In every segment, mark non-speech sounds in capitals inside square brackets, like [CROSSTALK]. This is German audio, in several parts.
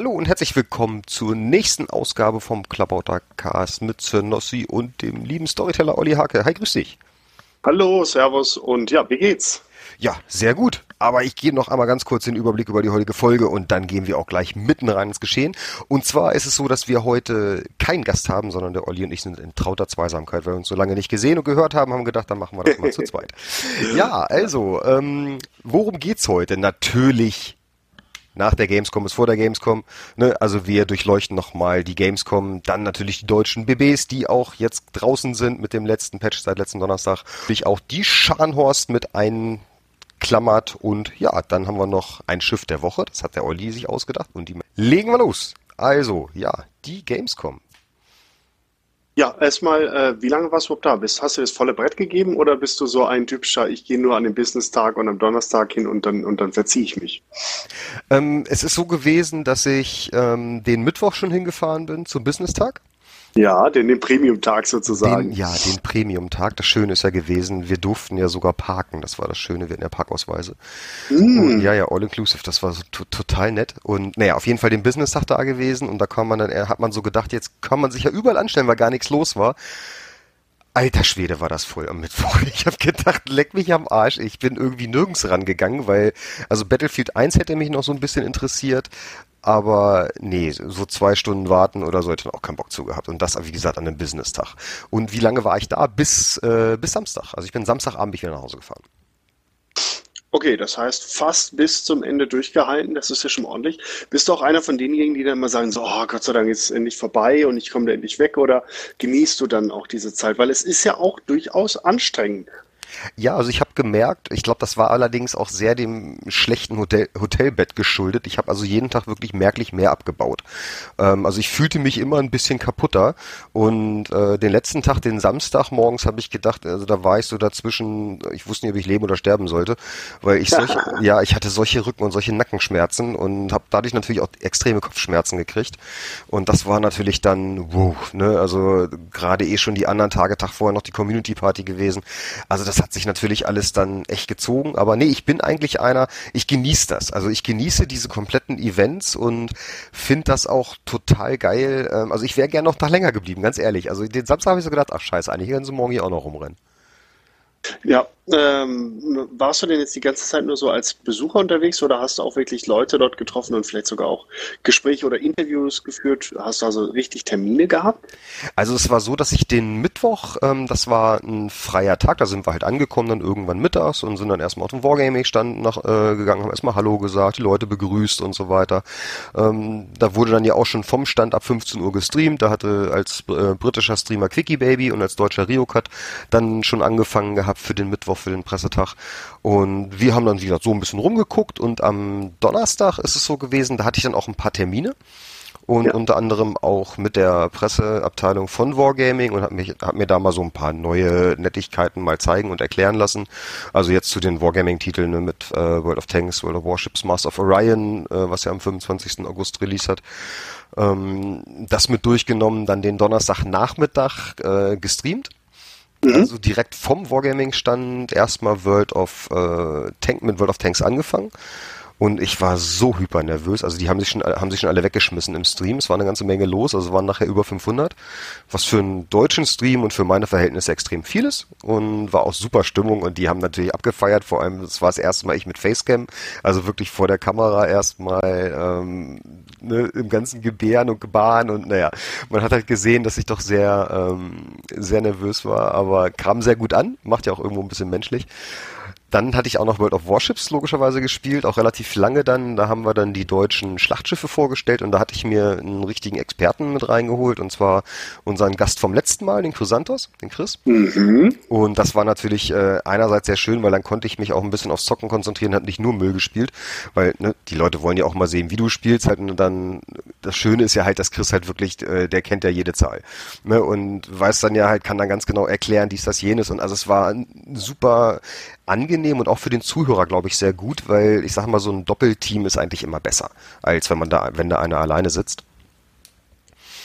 Hallo und herzlich willkommen zur nächsten Ausgabe vom Klabauter Cast mit Sir Nossi und dem lieben Storyteller Olli Hake. Hi, grüß dich. Hallo, Servus und ja, wie geht's? Ja, sehr gut. Aber ich gebe noch einmal ganz kurz den Überblick über die heutige Folge und dann gehen wir auch gleich mitten rein ins Geschehen. Und zwar ist es so, dass wir heute keinen Gast haben, sondern der Olli und ich sind in trauter Zweisamkeit, weil wir uns so lange nicht gesehen und gehört haben, haben gedacht, dann machen wir das mal zu [LAUGHS] zweit. Ja, also, ähm, worum geht's heute? Natürlich nach der Gamescom ist vor der Gamescom. Ne? Also wir durchleuchten nochmal die Gamescom, dann natürlich die deutschen BBs, die auch jetzt draußen sind mit dem letzten Patch seit letzten Donnerstag. Natürlich auch die Scharnhorst mit einklammert und ja, dann haben wir noch ein Schiff der Woche, das hat der Olli sich ausgedacht und die legen wir los. Also, ja, die Gamescom. Ja, erstmal, äh, wie lange warst du überhaupt da? Bist, hast du das volle Brett gegeben oder bist du so ein typischer, ich gehe nur an den Business-Tag und am Donnerstag hin und dann, und dann verziehe ich mich? Ähm, es ist so gewesen, dass ich ähm, den Mittwoch schon hingefahren bin zum Business-Tag. Ja, den, den Premium-Tag sozusagen. Den, ja, den Premium-Tag. Das Schöne ist ja gewesen, wir durften ja sogar parken. Das war das Schöne, wir hatten ja Parkausweise. Mm. ja, ja, all-inclusive. Das war so total nett. Und naja, auf jeden Fall den Business-Tag da gewesen. Und da kann man dann, hat man so gedacht, jetzt kann man sich ja überall anstellen, weil gar nichts los war. Alter Schwede war das voll am Mittwoch. [LAUGHS] Ich habe gedacht, leck mich am Arsch. Ich bin irgendwie nirgends rangegangen, weil, also Battlefield 1 hätte mich noch so ein bisschen interessiert, aber nee, so zwei Stunden warten oder so hätte ich auch keinen Bock zu gehabt. Und das, wie gesagt, an einem Business-Tag. Und wie lange war ich da? Bis, äh, bis Samstag. Also ich bin Samstagabend wieder nach Hause gefahren. Okay, das heißt fast bis zum Ende durchgehalten, das ist ja schon ordentlich. Bist du auch einer von denjenigen, die dann immer sagen, so, oh, Gott sei Dank ist es endlich vorbei und ich komme da endlich weg oder genießt du dann auch diese Zeit? Weil es ist ja auch durchaus anstrengend. Ja, also ich habe gemerkt, ich glaube, das war allerdings auch sehr dem schlechten Hotel, Hotelbett geschuldet. Ich habe also jeden Tag wirklich merklich mehr abgebaut. Ähm, also ich fühlte mich immer ein bisschen kaputter und äh, den letzten Tag, den Samstag morgens, habe ich gedacht, also da war ich so dazwischen, ich wusste nicht, ob ich leben oder sterben sollte, weil ich solche, [LAUGHS] ja, ich hatte solche Rücken- und solche Nackenschmerzen und habe dadurch natürlich auch extreme Kopfschmerzen gekriegt und das war natürlich dann, wow, ne, also gerade eh schon die anderen Tage, Tag vorher noch die Community Party gewesen. Also das hat sich natürlich alles dann echt gezogen. Aber nee, ich bin eigentlich einer, ich genieße das. Also ich genieße diese kompletten Events und finde das auch total geil. Ähm, also ich wäre gerne noch nach länger geblieben, ganz ehrlich. Also den Samstag habe ich so gedacht, ach scheiße, eigentlich können sie morgen hier auch noch rumrennen. Ja, ähm, warst du denn jetzt die ganze Zeit nur so als Besucher unterwegs oder hast du auch wirklich Leute dort getroffen und vielleicht sogar auch Gespräche oder Interviews geführt? Hast du also richtig Termine gehabt? Also es war so, dass ich den Mittwoch, ähm, das war ein freier Tag, da sind wir halt angekommen dann irgendwann mittags und sind dann erstmal auf dem Wargaming-Stand nach, äh, gegangen, haben erstmal Hallo gesagt, die Leute begrüßt und so weiter. Ähm, da wurde dann ja auch schon vom Stand ab 15 Uhr gestreamt, da hatte als äh, britischer Streamer Quickie Baby und als deutscher Rio-Cut dann schon angefangen gehabt für den Mittwoch für den Pressetag. Und wir haben dann, wie gesagt, so ein bisschen rumgeguckt und am Donnerstag ist es so gewesen, da hatte ich dann auch ein paar Termine und ja. unter anderem auch mit der Presseabteilung von Wargaming und habe mich hab mir da mal so ein paar neue Nettigkeiten mal zeigen und erklären lassen. Also jetzt zu den Wargaming-Titeln ne, mit äh, World of Tanks, World of Warships, Master of Orion, äh, was ja am 25. August Release hat. Ähm, das mit durchgenommen, dann den Donnerstagnachmittag äh, gestreamt Mhm. Also direkt vom Wargaming-Stand erstmal World of äh, Tank mit World of Tanks angefangen. Und ich war so hyper nervös. Also die haben sich schon, haben sich schon alle weggeschmissen im Stream. Es war eine ganze Menge los. Also waren nachher über 500. Was für einen deutschen Stream und für meine Verhältnisse extrem viel ist. Und war auch super Stimmung. Und die haben natürlich abgefeiert. Vor allem, das war das erste Mal ich mit Facecam. Also wirklich vor der Kamera erstmal ähm, ne, im ganzen Gebären und Gebaren. Und naja, man hat halt gesehen, dass ich doch sehr, ähm, sehr nervös war. Aber kam sehr gut an. Macht ja auch irgendwo ein bisschen menschlich. Dann hatte ich auch noch World of Warships logischerweise gespielt, auch relativ lange dann. Da haben wir dann die deutschen Schlachtschiffe vorgestellt und da hatte ich mir einen richtigen Experten mit reingeholt und zwar unseren Gast vom letzten Mal, den Chrysanthos, den Chris. Mhm. Und das war natürlich äh, einerseits sehr schön, weil dann konnte ich mich auch ein bisschen aufs Zocken konzentrieren, hat nicht nur Müll gespielt, weil ne, die Leute wollen ja auch mal sehen, wie du spielst halt und dann das Schöne ist ja halt, dass Chris halt wirklich, äh, der kennt ja jede Zahl ne, und weiß dann ja halt, kann dann ganz genau erklären, dies, das, jenes und also es war ein super angenehm und auch für den Zuhörer, glaube ich, sehr gut, weil ich sage mal, so ein Doppelteam ist eigentlich immer besser, als wenn man da, wenn da einer alleine sitzt.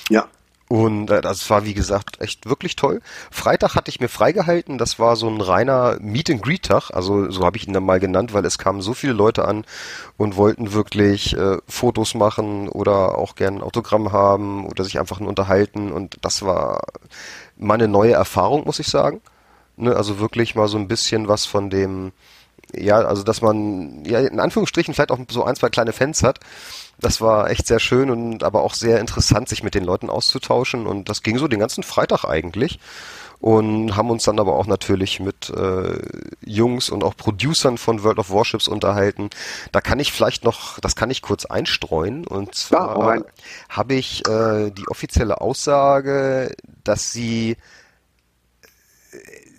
Ja. Und äh, das war, wie gesagt, echt wirklich toll. Freitag hatte ich mir freigehalten. Das war so ein reiner Meet-and-Greet-Tag. Also so habe ich ihn dann mal genannt, weil es kamen so viele Leute an und wollten wirklich äh, Fotos machen oder auch gern ein Autogramm haben oder sich einfach nur unterhalten. Und das war meine neue Erfahrung, muss ich sagen. Ne, also wirklich mal so ein bisschen was von dem, ja, also dass man ja in Anführungsstrichen vielleicht auch so ein, zwei kleine Fans hat. Das war echt sehr schön und aber auch sehr interessant, sich mit den Leuten auszutauschen. Und das ging so den ganzen Freitag eigentlich. Und haben uns dann aber auch natürlich mit äh, Jungs und auch Producern von World of Warships unterhalten. Da kann ich vielleicht noch, das kann ich kurz einstreuen. Und zwar ja, habe ich äh, die offizielle Aussage, dass sie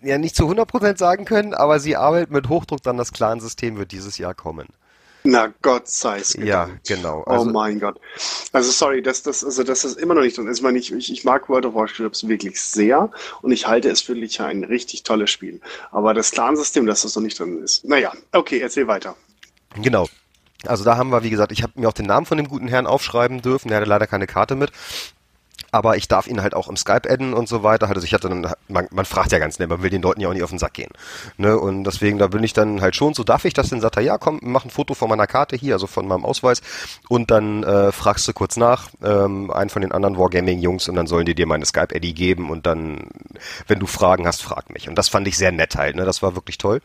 ja nicht zu 100% sagen können, aber sie arbeitet mit Hochdruck dann das Clan-System wird dieses Jahr kommen. Na Gott sei es Ja, genau. Oh also, oh mein Gott. Also sorry, dass das, also dass das immer noch nicht drin ist. Ich, meine, ich, ich mag World of Warships wirklich sehr und ich halte es für ein richtig tolles Spiel. Aber das Clan-System, dass das noch nicht drin ist. Naja, okay, erzähl weiter. Genau. Also da haben wir, wie gesagt, ich habe mir auch den Namen von dem guten Herrn aufschreiben dürfen. Der hatte leider keine Karte mit aber ich darf ihn halt auch im Skype adden und so weiter. Also ich hatte dann, man, man fragt ja ganz nett, man will den Leuten ja auch nicht auf den Sack gehen. Ne? Und deswegen, da bin ich dann halt schon, so darf ich das denn? Sagt er, ja, komm, mach ein Foto von meiner Karte hier, also von meinem Ausweis und dann äh, fragst du kurz nach, ähm, einen von den anderen Wargaming-Jungs und dann sollen die dir meine Skype-Addy geben und dann, wenn du Fragen hast, frag mich. Und das fand ich sehr nett halt, ne? Das war wirklich toll.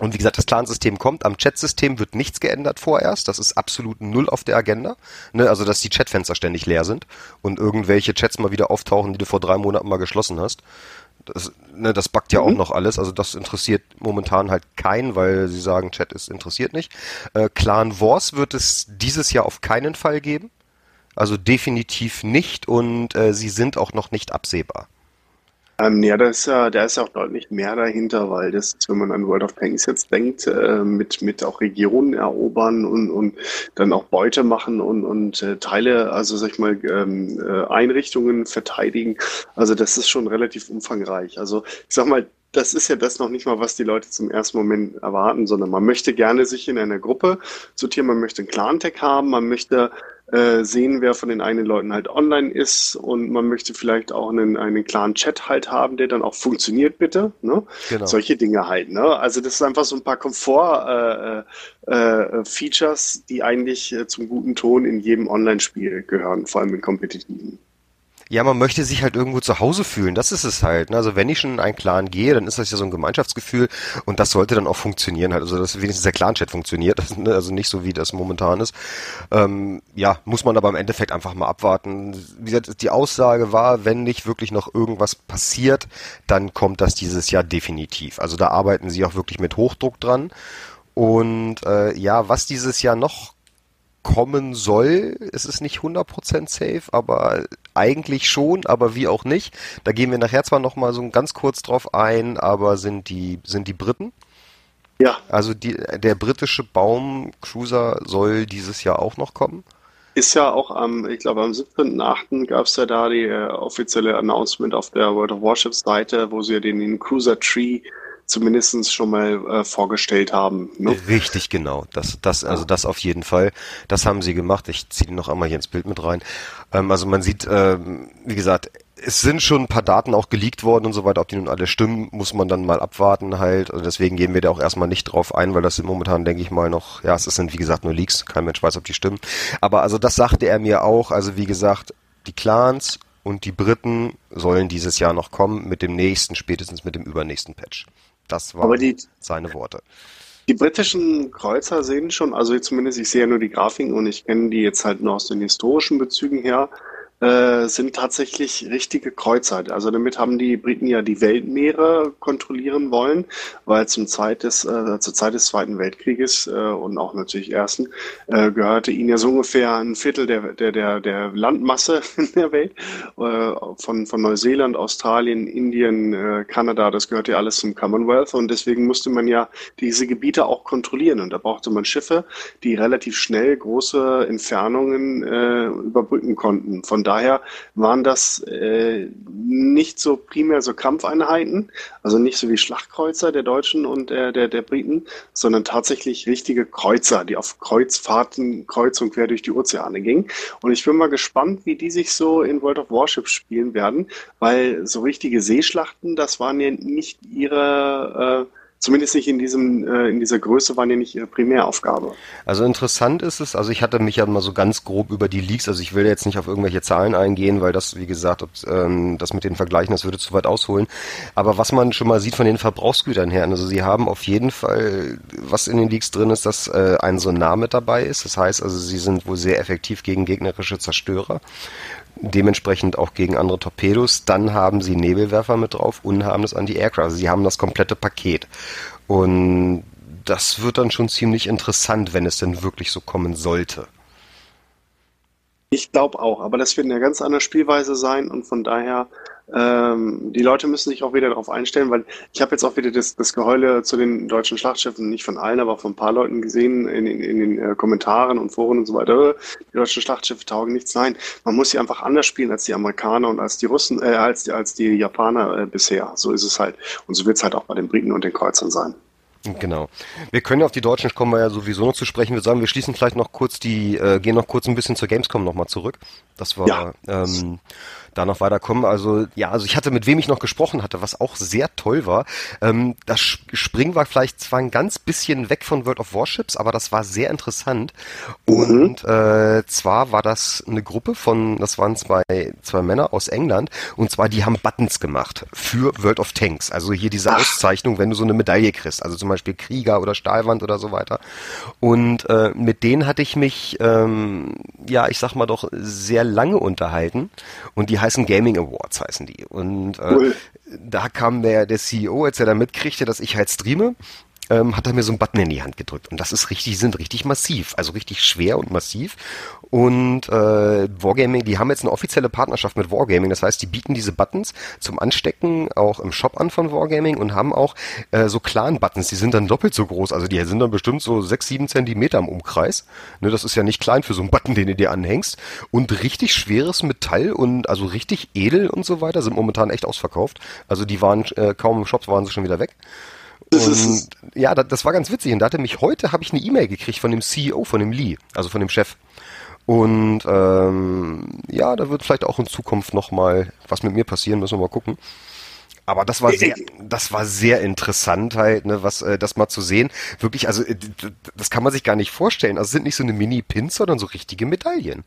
Und wie gesagt, das Clan-System kommt. Am Chat-System wird nichts geändert vorerst. Das ist absolut null auf der Agenda. Ne? Also, dass die Chatfenster ständig leer sind und irgendwelche Chats mal wieder auftauchen, die du vor drei Monaten mal geschlossen hast. Das, ne, das backt ja mhm. auch noch alles. Also, das interessiert momentan halt keinen, weil sie sagen, Chat ist interessiert nicht. Äh, Clan Wars wird es dieses Jahr auf keinen Fall geben. Also definitiv nicht und äh, sie sind auch noch nicht absehbar. Ähm, ja, da ist ja, da ist auch deutlich mehr dahinter, weil das, wenn man an World of Tanks jetzt denkt, äh, mit, mit auch Regionen erobern und, und dann auch Beute machen und, und äh, Teile, also sag ich mal, ähm, äh, Einrichtungen verteidigen. Also das ist schon relativ umfangreich. Also ich sag mal, das ist ja das noch nicht mal, was die Leute zum ersten Moment erwarten, sondern man möchte gerne sich in einer Gruppe sortieren, man möchte einen Clan-Tag haben, man möchte äh, sehen, wer von den einen Leuten halt online ist und man möchte vielleicht auch einen, einen klaren Chat halt haben, der dann auch funktioniert, bitte. Ne? Genau. Solche Dinge halt. Ne? Also das ist einfach so ein paar Komfort-Features, äh, äh, die eigentlich äh, zum guten Ton in jedem Online-Spiel gehören, vor allem in kompetitiven. Ja, man möchte sich halt irgendwo zu Hause fühlen. Das ist es halt. Ne? Also wenn ich schon in einen Clan gehe, dann ist das ja so ein Gemeinschaftsgefühl und das sollte dann auch funktionieren halt. Also dass wenigstens der Clan-Chat funktioniert. [LAUGHS] Ne? Also nicht so wie das momentan ist. Ähm, ja, muss man aber im Endeffekt einfach mal abwarten. Wie gesagt, die Aussage war, wenn nicht wirklich noch irgendwas passiert, dann kommt das dieses Jahr definitiv. Also da arbeiten sie auch wirklich mit Hochdruck dran. Und äh, ja, was dieses Jahr noch kommen soll. Es ist nicht 100% safe, aber eigentlich schon, aber wie auch nicht. Da gehen wir nachher zwar noch mal so ganz kurz drauf ein, aber sind die, sind die Briten. Ja. Also die, der britische Baumcruiser soll dieses Jahr auch noch kommen. Ist ja auch am, ich glaube am 17.8. gab es ja da die äh, offizielle Announcement auf der World of Warships Seite, wo sie den, den Cruiser Tree zumindest schon mal äh, vorgestellt haben. Ne? Richtig, genau. Das, das, also das auf jeden Fall. Das haben sie gemacht. Ich ziehe noch einmal hier ins Bild mit rein. Ähm, also man sieht, ähm, wie gesagt, es sind schon ein paar Daten auch geleakt worden und so weiter. Ob die nun alle stimmen, muss man dann mal abwarten halt. Also deswegen gehen wir da auch erstmal nicht drauf ein, weil das sind momentan, denke ich mal, noch, ja, es sind wie gesagt nur Leaks. Kein Mensch weiß, ob die stimmen. Aber also das sagte er mir auch. Also wie gesagt, die Clans und die Briten sollen dieses Jahr noch kommen mit dem nächsten, spätestens mit dem übernächsten Patch. Das waren die, seine Worte. Die britischen Kreuzer sehen schon, also zumindest ich sehe ja nur die Grafiken und ich kenne die jetzt halt nur aus den historischen Bezügen her, äh, sind tatsächlich richtige Kreuzer. Also damit haben die Briten ja die Weltmeere kontrollieren wollen, weil zum Zeit des, äh, zur Zeit des Zweiten Weltkrieges äh, und auch natürlich Ersten äh, gehörte ihnen ja so ungefähr ein Viertel der, der, der, der Landmasse [LAUGHS] in der Welt. Äh, von, von Neuseeland, Australien, Indien, Kanada, das gehört ja alles zum Commonwealth und deswegen musste man ja diese Gebiete auch kontrollieren und da brauchte man Schiffe, die relativ schnell große Entfernungen überbrücken konnten. Von da daher waren das äh, nicht so primär so Kampfeinheiten, also nicht so wie Schlachtkreuzer der Deutschen und der, der, der Briten, sondern tatsächlich richtige Kreuzer, die auf Kreuzfahrten kreuz und quer durch die Ozeane gingen. Und ich bin mal gespannt, wie die sich so in World of Warships spielen werden, weil so richtige Seeschlachten, das waren ja nicht ihre äh, zumindest nicht in diesem, äh, in dieser Größe waren ja nicht ihre Primäraufgabe. Also interessant ist es, also ich hatte mich ja mal so ganz grob über die Leaks, also ich will jetzt nicht auf irgendwelche Zahlen eingehen, weil das, wie gesagt, ob, ähm, das mit den Vergleichen, das würde zu weit ausholen. Aber was man schon mal sieht von den Verbrauchsgütern her, also sie haben auf jeden Fall, was in den Leaks drin ist, dass äh, ein Sonar mit dabei ist. Das heißt also, sie sind wohl sehr effektiv gegen gegnerische Zerstörer dementsprechend auch gegen andere Torpedos. Dann haben sie Nebelwerfer mit drauf und haben das Anti-Aircraft. Also sie haben das komplette Paket. Und das wird dann schon ziemlich interessant, wenn es denn wirklich so kommen sollte. Ich glaube auch, aber das wird eine ganz andere Spielweise sein und von daher ähm, die Leute müssen sich auch wieder darauf einstellen, weil ich habe jetzt auch wieder das, das Geheule zu den deutschen Schlachtschiffen, nicht von allen, aber von ein paar Leuten gesehen in, in, in den äh, Kommentaren und Foren und so weiter. Die deutschen Schlachtschiffe taugen nichts. Nein, man muss sie einfach anders spielen als die Amerikaner und als die Russen, äh, als, die, als die Japaner äh, bisher. So ist es halt. Und so wird es halt auch bei den Briten und den Kreuzern sein. Genau. Wir können auf die Deutschen kommen wir ja sowieso noch zu sprechen. Wir sagen, wir schließen vielleicht noch kurz die, äh, gehen noch kurz ein bisschen zur Gamescom nochmal zurück. Das war ja. ähm, da noch weiterkommen. Also ja, also ich hatte mit wem ich noch gesprochen hatte, was auch sehr toll war. Ähm, das Springen war vielleicht zwar ein ganz bisschen weg von World of Warships, aber das war sehr interessant. Und mhm. äh, zwar war das eine Gruppe von, das waren zwei, zwei Männer aus England, und zwar die haben Buttons gemacht für World of Tanks. Also hier diese Ach. Auszeichnung, wenn du so eine Medaille kriegst, also zum Beispiel Krieger oder Stahlwand oder so weiter. Und äh, mit denen hatte ich mich, ähm, ja, ich sag mal doch, sehr lange unterhalten. Und die heißen Gaming Awards, heißen die. Und äh, cool. da kam der, der CEO, als er da mitkriegte, dass ich halt streame, ähm, hat er mir so einen Button in die Hand gedrückt. Und das ist richtig, sind richtig massiv, also richtig schwer und massiv. Und äh, Wargaming, die haben jetzt eine offizielle Partnerschaft mit Wargaming. Das heißt, die bieten diese Buttons zum Anstecken auch im Shop an von Wargaming und haben auch äh, so Clan-Buttons. Die sind dann doppelt so groß. Also die sind dann bestimmt so sechs, sieben Zentimeter im Umkreis. Ne, das ist ja nicht klein für so einen Button, den du dir anhängst. Und richtig schweres Metall und also richtig edel und so weiter sind momentan echt ausverkauft. Also die waren äh, kaum im Shop, waren sie schon wieder weg. Und ja, das, das war ganz witzig. Und da hatte mich heute, habe ich eine E-Mail gekriegt von dem CEO, von dem Lee, also von dem Chef. Und ähm, ja, da wird vielleicht auch in Zukunft nochmal was mit mir passieren, müssen wir mal gucken. Aber das war sehr, das war sehr interessant halt, ne, was äh, das mal zu sehen. Wirklich, also äh, das kann man sich gar nicht vorstellen. Also sind nicht so eine Mini-Pins, sondern so richtige Medaillen.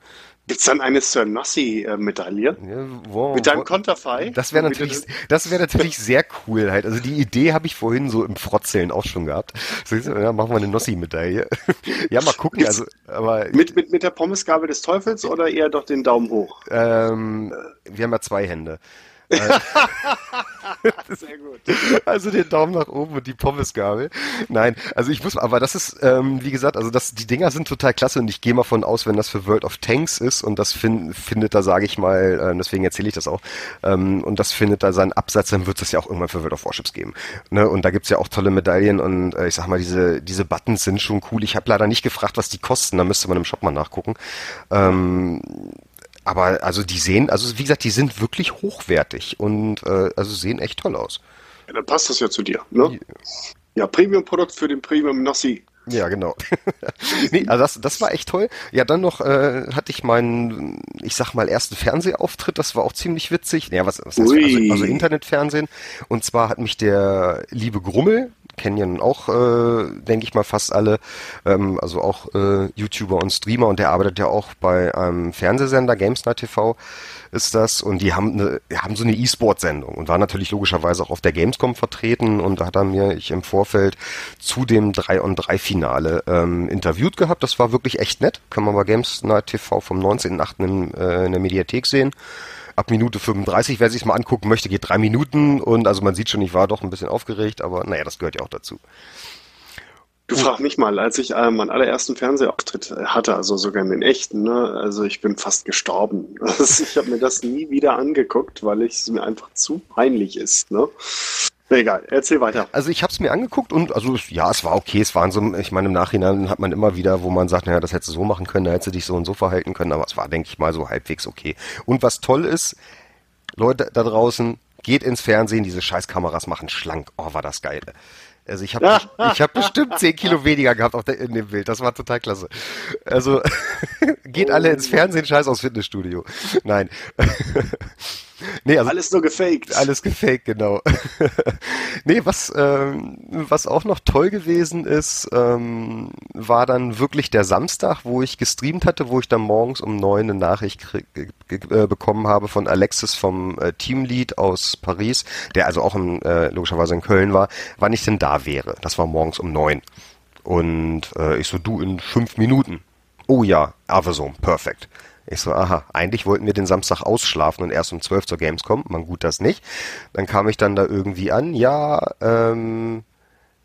Gibt's dann eine Sir Nossi-Medaille? Ja, wow, Mit deinem Konterfei? Das wäre natürlich, das wäre natürlich sehr cool halt. Also die Idee habe ich vorhin so im Frotzeln auch schon gehabt. So, ja, machen wir eine Nossi-Medaille. [LAUGHS] ja, mal gucken. Also, aber mit, mit, mit der Pommesgabel des Teufels oder eher doch den Daumen hoch? Ähm, wir haben ja zwei Hände. [LAUGHS] Sehr gut. Also den Daumen nach oben und die Pommesgabel. Nein, also ich muss, aber das ist, ähm, wie gesagt, also das, die Dinger sind total klasse und ich gehe mal von aus, wenn das für World of Tanks ist und das find, findet da, sage ich mal, äh, deswegen erzähle ich das auch, ähm, und das findet da seinen Absatz, dann wird es ja auch irgendwann für World of Warships geben. Ne? Und da gibt's ja auch tolle Medaillen und äh, ich sag mal, diese, diese Buttons sind schon cool. Ich habe leider nicht gefragt, was die kosten, da müsste man im Shop mal nachgucken. Ähm, aber also die sehen, also wie gesagt, die sind wirklich hochwertig und äh, also sehen echt toll aus. Ja, dann passt das ja zu dir, ne? Ja, Premium-Produkt für den Premium Nossi. Ja, genau. [LAUGHS] nee, also das, das war echt toll. Ja, dann noch äh, hatte ich meinen, ich sag mal, ersten Fernsehauftritt, das war auch ziemlich witzig. Ja, was, was heißt, also, also Internetfernsehen. Und zwar hat mich der liebe Grummel, kennen ja nun auch, äh, denke ich mal, fast alle, ähm, also auch äh, YouTuber und Streamer und der arbeitet ja auch bei einem Fernsehsender, Gamesnight TV ist das und die haben, eine, haben so eine E-Sport-Sendung und war natürlich logischerweise auch auf der Gamescom vertreten und da hat er mir ich im Vorfeld zu dem 3 on 3 Finale ähm, interviewt gehabt. Das war wirklich echt nett. Kann man bei Gamesnight TV vom 19.8. In, äh, in der Mediathek sehen ab Minute 35, wer sich mal angucken möchte, geht drei Minuten und also man sieht schon, ich war doch ein bisschen aufgeregt, aber naja, das gehört ja auch dazu. Du frag mich mal, als ich äh, meinen allerersten Fernsehauftritt hatte, also sogar in den echten, ne, also ich bin fast gestorben. [LAUGHS] Also ich habe mir das nie wieder angeguckt, weil es mir einfach zu peinlich ist. Ne? Egal, erzähl weiter. Also ich habe es mir angeguckt und also ja, es war okay. Es waren so, ich meine, im Nachhinein hat man immer wieder, wo man sagt, naja, das hättest du so machen können, da hättest du dich so und so verhalten können, aber es war, denke ich mal, so halbwegs okay. Und was toll ist, Leute da draußen, geht ins Fernsehen, diese Scheißkameras machen schlank. Oh, war das geil. Also ich habe [LAUGHS] ich hab bestimmt 10 Kilo weniger gehabt auf der, in dem Bild. Das war total klasse. Also [LAUGHS] geht alle ins Fernsehen, scheiß aus Fitnessstudio. Nein. [LAUGHS] Nee, also alles nur gefaked. Alles gefaked, genau. [LAUGHS] nee, was, ähm, was auch noch toll gewesen ist, ähm, war dann wirklich der Samstag, wo ich gestreamt hatte, wo ich dann morgens um neun eine Nachricht äh, bekommen habe von Alexis vom äh, Teamlead aus Paris, der also auch in, äh, logischerweise in Köln war, wann ich denn da wäre. Das war morgens um neun. Und äh, ich so, du in fünf Minuten. Oh ja, Aversum, perfekt. Ich so, aha, eigentlich wollten wir den Samstag ausschlafen und erst um 12 zur Gamescom. Man gut das nicht. Dann kam ich dann da irgendwie an, ja, ähm,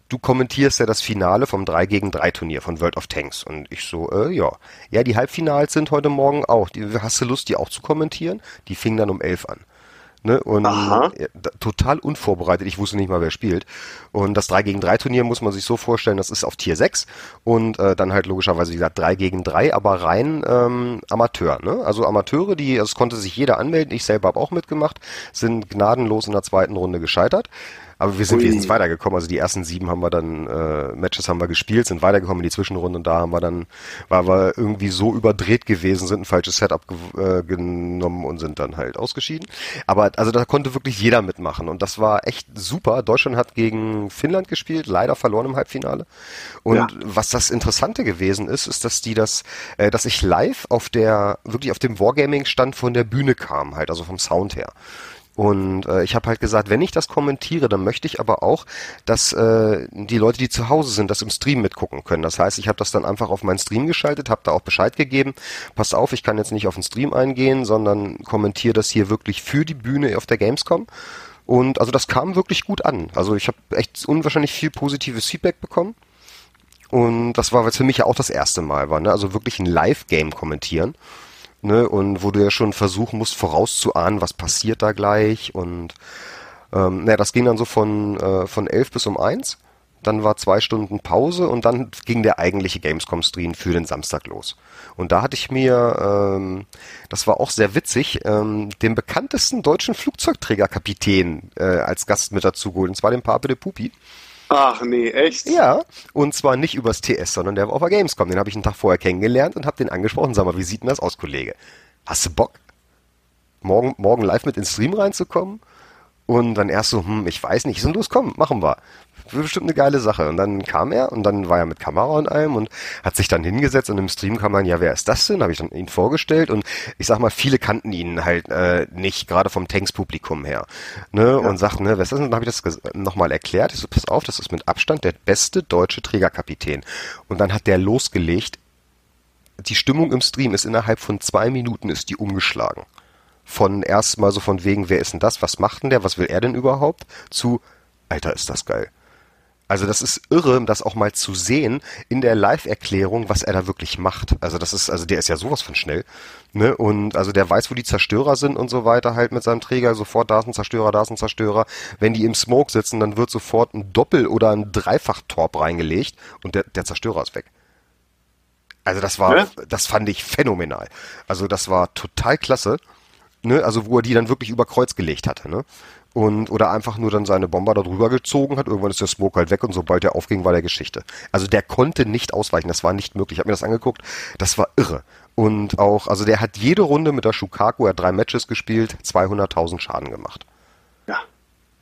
du kommentierst ja das Finale vom 3 gegen 3 Turnier von World of Tanks. Und ich so, äh, ja. Ja, die Halbfinals sind heute Morgen auch. Die, hast du Lust, die auch zu kommentieren? Die fingen dann um 11 an. Ne? Und ja, total unvorbereitet. Ich wusste nicht mal, wer spielt. Und das 3 gegen 3 Turnier muss man sich so vorstellen, das ist auf Tier 6 und äh, dann halt logischerweise, wie gesagt, 3 gegen 3, aber rein ähm, Amateur. Ne? Also Amateure, die, es konnte sich jeder anmelden, ich selber habe auch mitgemacht, sind gnadenlos in der zweiten Runde gescheitert. Aber wir sind Ui. wesentlich weitergekommen. Also die ersten sieben haben wir dann, äh, Matches haben wir gespielt, sind weitergekommen in die Zwischenrunde und da haben wir dann, weil wir irgendwie so überdreht gewesen sind, ein falsches Setup äh, genommen und sind dann halt ausgeschieden. Aber also da konnte wirklich jeder mitmachen und das war echt super. Deutschland hat gegen Finnland gespielt, leider verloren im Halbfinale. Und ja. was das Interessante gewesen ist, ist, dass die das, äh, dass ich live auf der, wirklich auf dem Wargaming-Stand von der Bühne kam, halt, also vom Sound her. Und äh, ich habe halt gesagt, wenn ich das kommentiere, dann möchte ich aber auch, dass äh, die Leute, die zu Hause sind, das im Stream mitgucken können. Das heißt, ich habe das dann einfach auf meinen Stream geschaltet, habe da auch Bescheid gegeben. Passt auf, ich kann jetzt nicht auf den Stream eingehen, sondern kommentiere das hier wirklich für die Bühne auf der Gamescom. Und also das kam wirklich gut an. Also ich habe echt unwahrscheinlich viel positives Feedback bekommen. Und das war jetzt für mich ja auch das erste Mal, war, ne? Also wirklich ein Live-Game kommentieren ne, und wo du ja schon versuchen musst, vorauszuahnen, was passiert da gleich und ähm, naja, das ging dann so von, äh, von elf bis um eins. Dann war zwei Stunden Pause und dann ging der eigentliche Gamescom-Stream für den Samstag los. Und da hatte ich mir, ähm, das war auch sehr witzig, ähm, den bekanntesten deutschen Flugzeugträgerkapitän äh, als Gast mit dazu geholt, und zwar den Pape de Pupi. Ach nee, echt? Ja, und zwar nicht übers TS, sondern der war auf der Gamescom. Den habe ich einen Tag vorher kennengelernt und habe den angesprochen. Sag mal, wie sieht denn das aus, Kollege? Hast du Bock, morgen, morgen live mit ins Stream reinzukommen? Und dann erst so, hm, ich weiß nicht. Ich so, los, komm, machen wir bestimmt eine geile Sache. Und dann kam er und dann war er mit Kamera und allem und hat sich dann hingesetzt und im Stream kam dann, ja, wer ist das denn? Habe ich dann ihn vorgestellt und ich sag mal, viele kannten ihn halt äh, nicht, gerade vom Tanks-Publikum her. Ne? Ja. Und sagten, ne, wer ist das? Und dann habe ich das nochmal erklärt. Ich so, pass auf, das ist mit Abstand der beste deutsche Trägerkapitän. Und dann hat der losgelegt. Die Stimmung im Stream ist innerhalb von zwei Minuten ist die umgeschlagen von erstmal so von wegen, wer ist denn das, was macht denn der, was will er denn überhaupt, zu, Alter, ist das geil. Also das ist irre, das auch mal zu sehen in der Live-Erklärung, was er da wirklich macht. Also das ist, also der ist ja sowas von schnell. Ne? Und also der weiß, wo die Zerstörer sind und so weiter, halt mit seinem Träger, sofort da ist ein Zerstörer, da ist ein Zerstörer. Wenn die im Smoke sitzen, dann wird sofort ein Doppel- oder ein Dreifach-Torp reingelegt und der, der Zerstörer ist weg. Also das war, ja? das fand ich phänomenal. Also das war total klasse. Ne? Also wo er die dann wirklich über Kreuz gelegt hatte. Ne? und oder einfach nur dann seine Bomber da drüber gezogen hat. Irgendwann ist der Smoke halt weg und sobald der aufging, war der Geschichte. Also der konnte nicht ausweichen, das war nicht möglich. Ich habe mir das angeguckt, das war irre. Und auch, also der hat jede Runde mit der Shukaku, er hat drei Matches gespielt, 200.000 Schaden gemacht. Ja.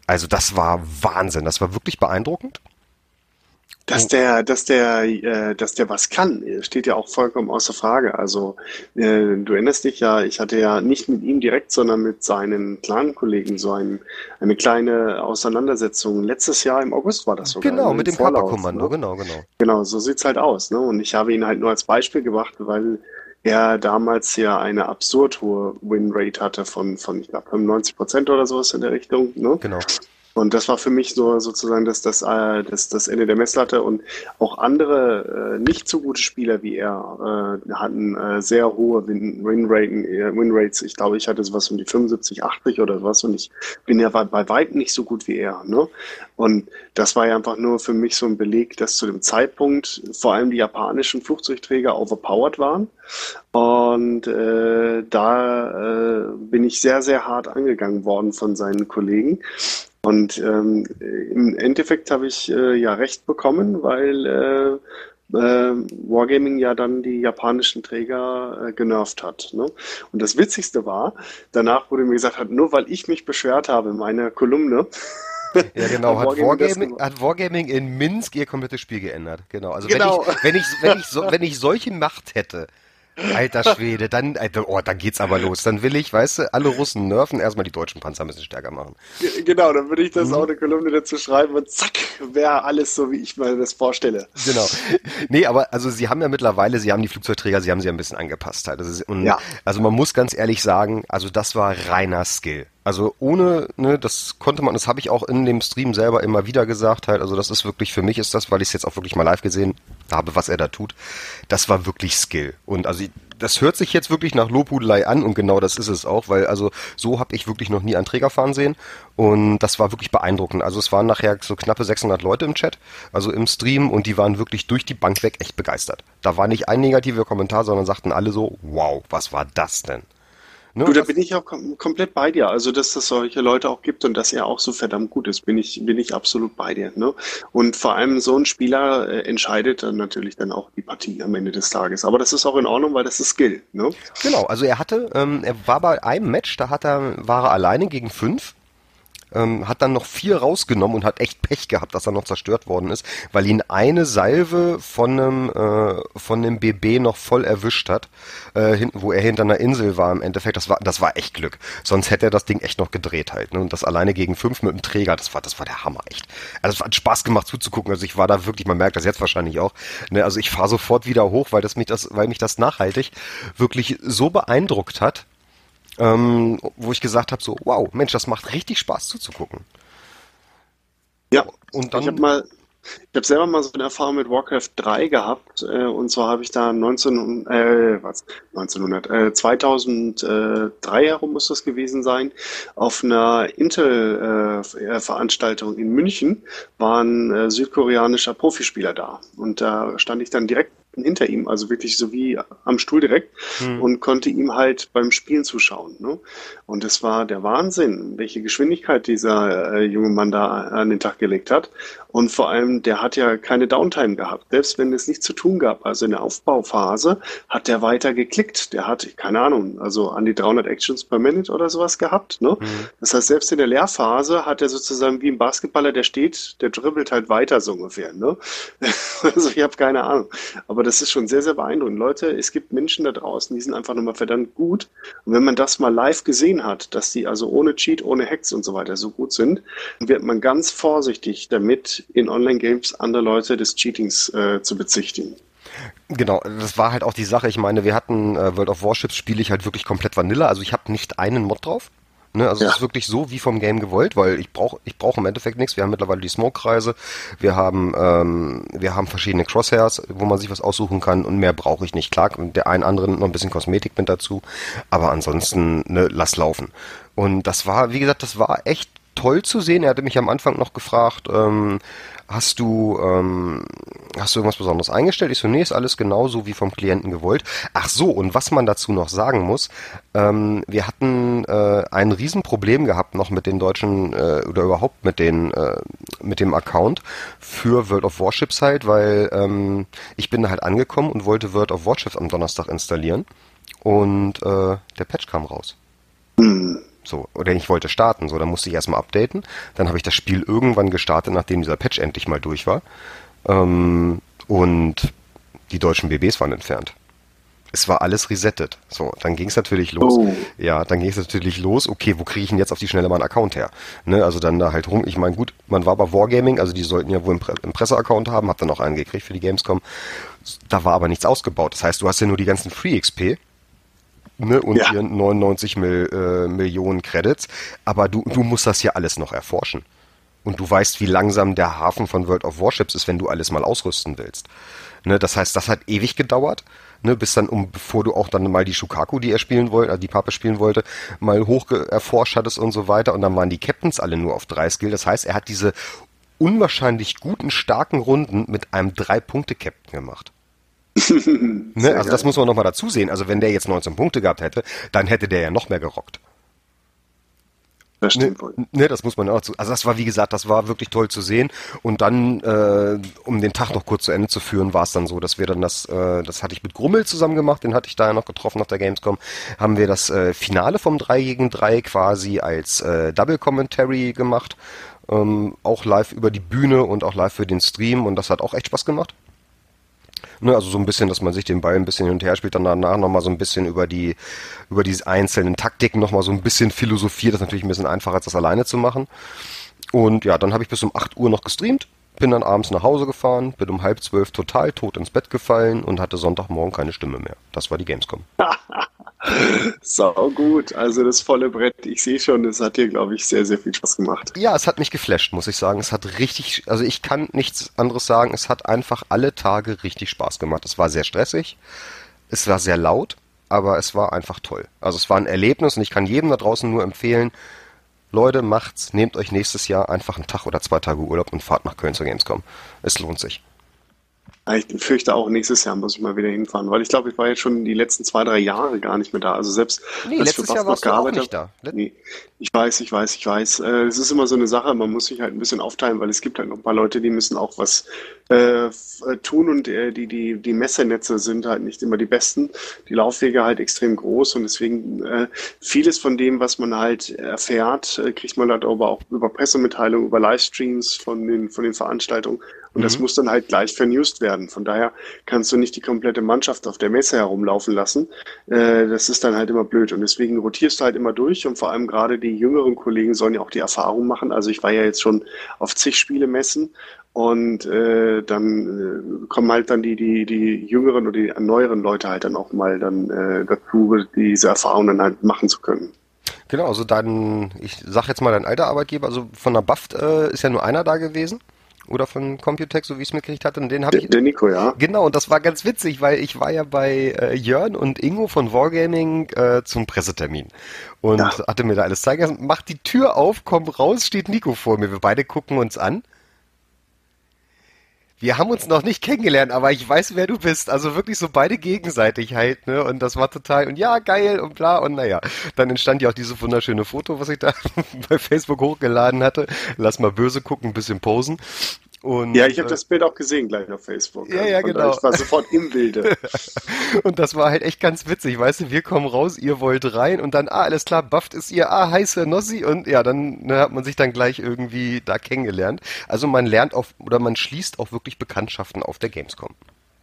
Also das war Wahnsinn, das war wirklich beeindruckend. Dass der, dass der, äh, dass der was kann, steht ja auch vollkommen außer Frage. Also äh, du erinnerst dich ja, ich hatte ja nicht mit ihm direkt, sondern mit seinen Clan-Kollegen so ein, eine kleine Auseinandersetzung. Letztes Jahr im August war das sogar. Genau, mit dem Kappa-Kommando, ne? genau, genau. Genau, so sieht's halt aus. Ne? Und ich habe ihn halt nur als Beispiel gebracht, weil er damals ja eine absurd hohe Winrate hatte von, von ich glaube, 95 Prozent oder sowas in der Richtung. Ne? Genau. Und das war für mich so sozusagen das, das, äh, das, das Ende der Messlatte. Und auch andere äh, nicht so gute Spieler wie er äh, hatten äh, sehr hohe Win-Raten, äh, Win-Rates. Ich glaube, ich hatte sowas um die 75, 80 oder was. Und ich bin ja bei, bei weitem nicht so gut wie er. Ne? Und das war ja einfach nur für mich so ein Beleg, dass zu dem Zeitpunkt vor allem die japanischen Flugzeugträger overpowered waren. Und äh, da äh, bin ich sehr, sehr hart angegangen worden von seinen Kollegen. Und ähm, im Endeffekt habe ich äh, ja recht bekommen, weil äh, äh, Wargaming ja dann die japanischen Träger äh, genervt hat. Ne? Und das Witzigste war, danach wurde mir gesagt, hat, nur weil ich mich beschwert habe in meiner Kolumne, [LAUGHS] ja, genau. [LAUGHS] Hat Wargaming, hat Wargaming, in Minsk ihr komplettes Spiel geändert. Genau. Also genau. wenn ich, wenn ich, wenn ich, so, wenn ich solche Macht hätte, Alter Schwede, dann, oh, dann geht's aber los. Dann will ich, weißt du, alle Russen nerven, erstmal die deutschen Panzer ein bisschen stärker machen. Genau, dann würde ich das mhm. auch eine Kolumne dazu schreiben und zack, wäre alles so, wie ich mir das vorstelle. Genau. Nee, aber also sie haben ja mittlerweile, sie haben die Flugzeugträger, sie haben sie ein bisschen angepasst halt. Also, und, ja. also man muss ganz ehrlich sagen, also das war reiner Skill. Also ohne, ne, das konnte man, das habe ich auch in dem Stream selber immer wieder gesagt halt, also das ist wirklich, für mich ist das, weil ich es jetzt auch wirklich mal live gesehen habe, was er da tut, das war wirklich Skill. Und also das hört sich jetzt wirklich nach Lobhudelei an und genau das ist es auch, weil also so habe ich wirklich noch nie einen Träger fahren sehen und das war wirklich beeindruckend. Also es waren nachher so knappe 600 Leute im Chat, also im Stream und die waren wirklich durch die Bank weg echt begeistert. Da war nicht ein negativer Kommentar, sondern sagten alle so, wow, was war das denn? Ne? Du, da bin ich auch kom komplett bei dir. Also, dass es solche Leute auch gibt und dass er auch so verdammt gut ist, bin ich, bin ich absolut bei dir. Ne? Und vor allem so ein Spieler äh, entscheidet dann natürlich dann auch die Partie am Ende des Tages. Aber das ist auch in Ordnung, weil das ist Skill. Ne? Genau, also er hatte, ähm, er war bei einem Match, da hat er, war er alleine gegen fünf ähm, hat dann noch vier rausgenommen und hat echt Pech gehabt, dass er noch zerstört worden ist, weil ihn eine Salve von einem, äh, von einem BB noch voll erwischt hat, äh, hinten, wo er hinter einer Insel war im Endeffekt. Das war, das war echt Glück. Sonst hätte er das Ding echt noch gedreht halt. Ne? Und das alleine gegen fünf mit dem Träger, das war, das war der Hammer echt. Also es hat Spaß gemacht zuzugucken. Also ich war da wirklich, man merkt das jetzt wahrscheinlich auch. Ne? Also ich fahre sofort wieder hoch, weil das mich das, weil mich das nachhaltig wirklich so beeindruckt hat, ähm, wo ich gesagt habe, so, wow, Mensch, das macht richtig Spaß zuzugucken. Ja, und dann. Ich habe mal, ich habe selber mal so eine Erfahrung mit Warcraft 3 gehabt äh, und zwar habe ich da 19, äh, was, 1900, äh, 2003 herum muss das gewesen sein, auf einer Intel-Veranstaltung äh, in München war ein äh, südkoreanischer Profispieler da und da stand ich dann direkt hinter ihm, also wirklich so wie am Stuhl direkt hm. und konnte ihm halt beim Spielen zuschauen. Ne? Und es war der Wahnsinn, welche Geschwindigkeit dieser äh, junge Mann da an den Tag gelegt hat. Und vor allem, der hat ja keine Downtime gehabt. Selbst wenn es nichts zu tun gab, also in der Aufbauphase, hat der weiter geklickt. Der hat, keine Ahnung, also an die 300 Actions per Minute oder sowas gehabt. Ne? Mhm. Das heißt, selbst in der Leerphase hat er sozusagen wie ein Basketballer, der steht, der dribbelt halt weiter so ungefähr. Ne? [LAUGHS] also ich habe keine Ahnung. Aber das ist schon sehr, sehr beeindruckend. Leute, es gibt Menschen da draußen, die sind einfach nochmal verdammt gut. Und wenn man das mal live gesehen hat, dass die also ohne Cheat, ohne Hacks und so weiter so gut sind, wird man ganz vorsichtig damit, in Online-Games andere Leute des Cheatings äh, zu bezichtigen. Genau, das war halt auch die Sache. Ich meine, wir hatten äh, World of Warships spiele ich halt wirklich komplett Vanilla. Also ich habe nicht einen Mod drauf. Ne, also ja. es ist wirklich so wie vom Game gewollt, weil ich brauche ich brauche im Endeffekt nichts. Wir haben mittlerweile die Smoke-Kreise, wir haben ähm, wir haben verschiedene Crosshairs, wo man sich was aussuchen kann und mehr brauche ich nicht. Klar, der einen anderen noch ein bisschen Kosmetik mit dazu, aber ansonsten ne, lass laufen. Und das war, wie gesagt, das war echt toll zu sehen. Er hatte mich am Anfang noch gefragt, ähm, hast du, ähm, hast du irgendwas Besonderes eingestellt? Ich so, nee, ist alles genauso wie vom Klienten gewollt. Ach so, und was man dazu noch sagen muss, ähm, wir hatten äh, ein Riesenproblem gehabt noch mit den deutschen äh, oder überhaupt mit den äh, mit dem Account für World of Warships halt, weil ähm, ich bin halt angekommen und wollte World of Warships am Donnerstag installieren und äh, der Patch kam raus. Mhm. So, oder ich wollte starten, so, dann musste ich erstmal updaten. Dann habe ich das Spiel irgendwann gestartet, nachdem dieser Patch endlich mal durch war. Ähm, und die deutschen BBs waren entfernt. Es war alles resettet. So, dann ging es natürlich los. Oh. Ja, dann ging es natürlich los. Okay, wo kriege ich denn jetzt auf die Schnelle meinen Account her? Ne, also dann da halt rum. Ich meine, gut, man war bei Wargaming, also die sollten ja wohl einen, Pre einen Presseaccount haben, hab dann auch einen gekriegt für die Gamescom. Da war aber nichts ausgebaut. Das heißt, du hast ja nur die ganzen Free XP ne, und ja. ihren 99 Mil, äh, Millionen Credits. Aber du, du musst das ja alles noch erforschen. Und du weißt, wie langsam der Hafen von World of Warships ist, wenn du alles mal ausrüsten willst. Ne, das heißt, das hat ewig gedauert, ne, bis dann, um, bevor du auch dann mal die Shukaku, die er spielen wollte, also die Pappe spielen wollte, mal hoch erforscht hattest und so weiter. Und dann waren die Captains alle nur auf drei Skill. Das heißt, er hat diese unwahrscheinlich guten, starken Runden mit einem Drei-Punkte-Captain gemacht. [LAUGHS] ne? Also das muss man nochmal dazu sehen. Also wenn der jetzt 19 Punkte gehabt hätte, dann hätte der ja noch mehr gerockt. Das stimmt wohl. Ne, ne, das muss man auch zu. Also das war, wie gesagt, das war wirklich toll zu sehen. Und dann, äh, um den Tag noch kurz zu Ende zu führen, war es dann so, dass wir dann das, äh, das hatte ich mit Grummel zusammen gemacht, den hatte ich da ja noch getroffen auf der Gamescom, haben wir das äh, Finale vom 3 gegen 3 quasi als äh, Double Commentary gemacht. Ähm, auch live über die Bühne und auch live für den Stream und das hat auch echt Spaß gemacht. Ne, also so ein bisschen, dass man sich den Ball ein bisschen hin und her spielt, dann danach nochmal so ein bisschen über die, über diese einzelnen Taktiken nochmal so ein bisschen philosophiert. Das ist natürlich ein bisschen einfacher, als das alleine zu machen. Und ja, dann habe ich bis um 8 Uhr noch gestreamt, bin dann abends nach Hause gefahren, bin um halb zwölf total tot ins Bett gefallen und hatte Sonntagmorgen keine Stimme mehr. Das war die Gamescom. [LAUGHS] Sau gut, also das volle Brett. Ich sehe schon, es hat dir, glaube ich, sehr, sehr viel Spaß gemacht. Ja, es hat mich geflasht, muss ich sagen. Es hat richtig, also ich kann nichts anderes sagen. Es hat einfach alle Tage richtig Spaß gemacht. Es war sehr stressig, es war sehr laut, aber es war einfach toll. Also es war ein Erlebnis und ich kann jedem da draußen nur empfehlen, Leute, macht's, nehmt euch nächstes Jahr einfach einen Tag oder zwei Tage Urlaub und fahrt nach Köln zur Gamescom. Es lohnt sich. Ich fürchte auch, nächstes Jahr muss ich mal wieder hinfahren, weil ich glaube, ich war jetzt schon die letzten zwei, drei Jahre gar nicht mehr da. Also selbst nee, letztes Jahr warst auch nicht da. Nee, ich weiß, ich weiß, ich weiß. Äh, es ist immer so eine Sache, man muss sich halt ein bisschen aufteilen, weil es gibt halt noch ein paar Leute, die müssen auch was äh, äh tun und äh, die, die, die Messernetze sind halt nicht immer die besten. Die Laufwege halt extrem groß und deswegen äh, vieles von dem, was man halt erfährt, äh, kriegt man halt aber auch über Pressemitteilungen, über Livestreams von den, von den Veranstaltungen. Und mhm. das muss dann halt gleich vernewst werden. Von daher kannst du nicht die komplette Mannschaft auf der Messe herumlaufen lassen. Äh, das ist dann halt immer blöd. Und deswegen rotierst du halt immer durch. Und vor allem gerade die jüngeren Kollegen sollen ja auch die Erfahrung machen. Also ich war ja jetzt schon auf zig Spiele messen. Und äh, dann äh, kommen halt dann die, die, die jüngeren oder die neueren Leute halt dann auch mal dann äh, dazu, diese Erfahrungen dann halt machen zu können. Genau, also dein, ich sag jetzt mal dein alter Arbeitgeber, also von der BAFT äh, ist ja nur einer da gewesen oder von Computex, so wie ich es mitgekriegt hatte. Und den habe ich. Der Nico, ja. Genau, und das war ganz witzig, weil ich war ja bei äh, Jörn und Ingo von Wargaming äh, zum Pressetermin und ja. hatte mir da alles zeigen lassen. Macht die Tür auf, komm raus, steht Nico vor mir. Wir beide gucken uns an wir haben uns noch nicht kennengelernt, aber ich weiß, wer du bist. Also wirklich so beide gegenseitig halt, ne? Und das war total, und ja, geil und bla und naja. Dann entstand ja auch dieses wunderschöne Foto, was ich da [LAUGHS] bei Facebook hochgeladen hatte. Lass mal böse gucken, ein bisschen posen. Und, ja, ich habe äh, das Bild auch gesehen gleich auf Facebook. Ja, ja, genau. Ich war sofort im Bilde. [LAUGHS] und das war halt echt ganz witzig, weißt du, wir kommen raus, ihr wollt rein und dann, ah, alles klar, bufft ist ihr, ah, heißer Nossi und ja, dann ne, hat man sich dann gleich irgendwie da kennengelernt. Also man lernt auf, oder man schließt auch wirklich Bekanntschaften auf der Gamescom.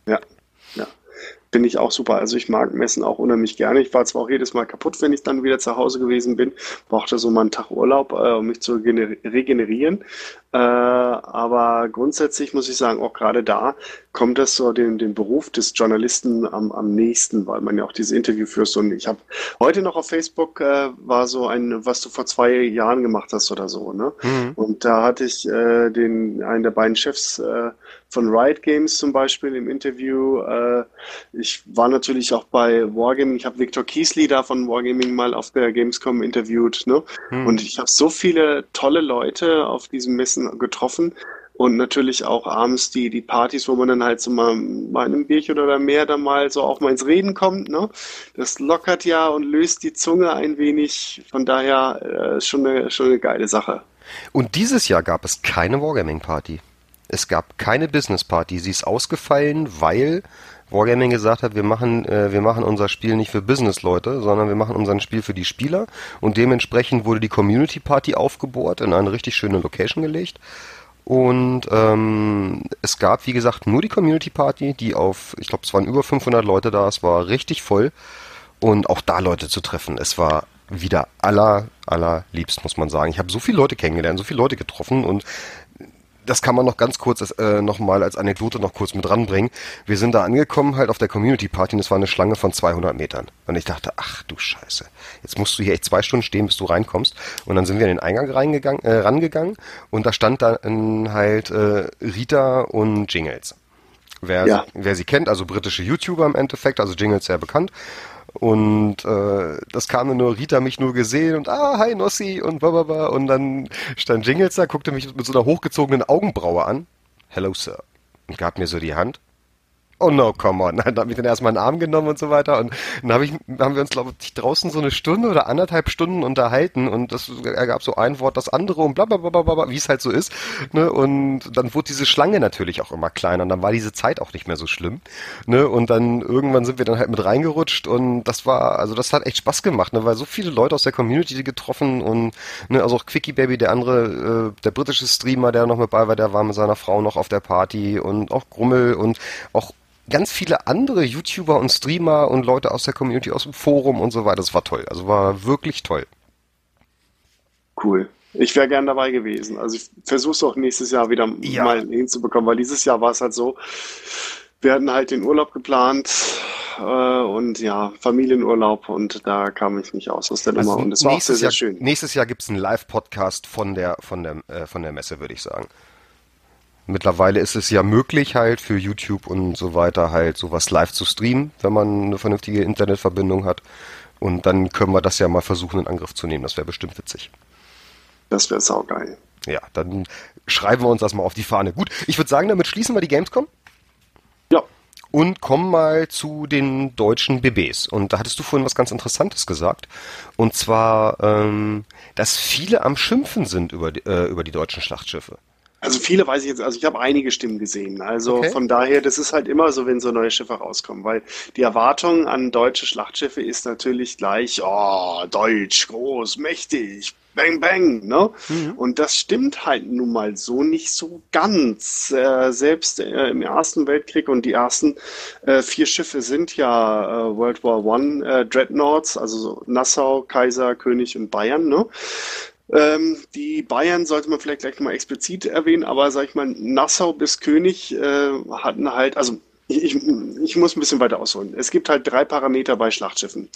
Ja, ja finde ich auch super. Also ich mag Messen auch unheimlich gerne. Ich war zwar auch jedes Mal kaputt, wenn ich dann wieder zu Hause gewesen bin, brauchte so mal einen Tag Urlaub, äh, um mich zu regenerieren. Äh, aber grundsätzlich muss ich sagen, auch gerade da kommt das so den, den Beruf des Journalisten am, am nächsten, weil man ja auch diese Interview führst. Und ich habe heute noch auf Facebook äh, war so ein, was du vor zwei Jahren gemacht hast oder so. Ne? Mhm. Und da hatte ich äh, den einen der beiden Chefs äh, von Riot Games zum Beispiel im Interview. Äh, ich war natürlich auch bei Wargaming. Ich habe Victor Kiesley da von Wargaming mal auf der Gamescom interviewt. Ne? Hm. Und ich habe so viele tolle Leute auf diesen Messen getroffen. Und natürlich auch abends die, die Partys, wo man dann halt so mal bei einem Bierchen oder mehr dann mal so auch mal ins Reden kommt. Ne? Das lockert ja und löst die Zunge ein wenig. Von daher äh, schon, eine, schon eine geile Sache. Und dieses Jahr gab es keine Wargaming-Party. Es gab keine Business Party. Sie ist ausgefallen, weil Wargaming gesagt hat, wir machen, äh, wir machen unser Spiel nicht für Business-Leute, sondern wir machen unser Spiel für die Spieler. Und dementsprechend wurde die Community Party aufgebohrt, in eine richtig schöne Location gelegt. Und ähm, es gab, wie gesagt, nur die Community Party, die auf, ich glaube, es waren über 500 Leute da, es war richtig voll. Und auch da Leute zu treffen, es war wieder aller, allerliebst, muss man sagen. Ich habe so viele Leute kennengelernt, so viele Leute getroffen und das kann man noch ganz kurz äh, nochmal als Anekdote noch kurz mit ranbringen. Wir sind da angekommen halt auf der Community Party und es war eine Schlange von 200 Metern. Und ich dachte, ach du Scheiße, jetzt musst du hier echt zwei Stunden stehen, bis du reinkommst. Und dann sind wir in den Eingang reingegangen, äh, rangegangen und da stand dann halt äh, Rita und Jingles. Wer, ja. wer sie kennt, also britische YouTuber im Endeffekt, also Jingles sehr bekannt. Und äh, das kam nur, Rita mich nur gesehen und ah, hi Nossi und bababa. Und dann stand Jingles da, guckte mich mit so einer hochgezogenen Augenbraue an. Hello, Sir. Und gab mir so die Hand oh no, come on. [LAUGHS] Dann habe ich dann erstmal einen Arm genommen und so weiter. Und dann hab ich, haben wir uns, glaube ich, draußen so eine Stunde oder anderthalb Stunden unterhalten und das ergab so ein Wort das andere und bla bla bla, bla wie es halt so ist. Ne? Und dann wurde diese Schlange natürlich auch immer kleiner und dann war diese Zeit auch nicht mehr so schlimm. Ne? Und dann irgendwann sind wir dann halt mit reingerutscht und das war, also das hat echt Spaß gemacht, ne? weil so viele Leute aus der Community getroffen und ne, also auch Quickie Baby, der andere, äh, der britische Streamer, der noch mit bei war, der war mit seiner Frau noch auf der Party und auch Grummel und auch ganz viele andere YouTuber und Streamer und Leute aus der Community, aus dem Forum und so weiter. Das war toll. Also war wirklich toll. Cool. Ich wäre gern dabei gewesen. Also ich versuche es auch nächstes Jahr wieder ja. mal hinzubekommen, weil dieses Jahr war es halt so, wir hatten halt den Urlaub geplant äh, und ja, Familienurlaub und da kam ich nicht aus aus der also Nummer und es war auch sehr, sehr schön. Nächstes Jahr gibt es einen Live-Podcast von der, von, der, äh, von der Messe, würde ich sagen. Mittlerweile ist es ja möglich halt für YouTube und so weiter halt sowas live zu streamen, wenn man eine vernünftige Internetverbindung hat. Und dann können wir das ja mal versuchen in Angriff zu nehmen. Das wäre bestimmt witzig. Das wäre saugeil. Ja, dann schreiben wir uns das mal auf die Fahne. Gut, ich würde sagen, damit schließen wir die Gamescom. Ja. Und kommen mal zu den deutschen BBs. Und da hattest du vorhin was ganz Interessantes gesagt. Und zwar, ähm, dass viele am Schimpfen sind über die, äh, über die deutschen Schlachtschiffe. Also viele weiß ich jetzt, also ich habe einige Stimmen gesehen. Also okay. von daher, das ist halt immer so, wenn so neue Schiffe rauskommen, weil die Erwartung an deutsche Schlachtschiffe ist natürlich gleich, oh, deutsch, groß, mächtig, bang, bang, ne? Mhm. Und das stimmt halt nun mal so nicht so ganz. Äh, selbst äh, im Ersten Weltkrieg und die ersten äh, vier Schiffe sind ja äh, World War One äh, Dreadnoughts, also so Nassau, Kaiser, König und Bayern, ne? Ähm, die Bayern sollte man vielleicht gleich mal explizit erwähnen, aber sag ich mal, Nassau bis König äh, hatten halt, also ich, ich, muss ein bisschen weiter ausholen. Es gibt halt drei Parameter bei Schlachtschiffen.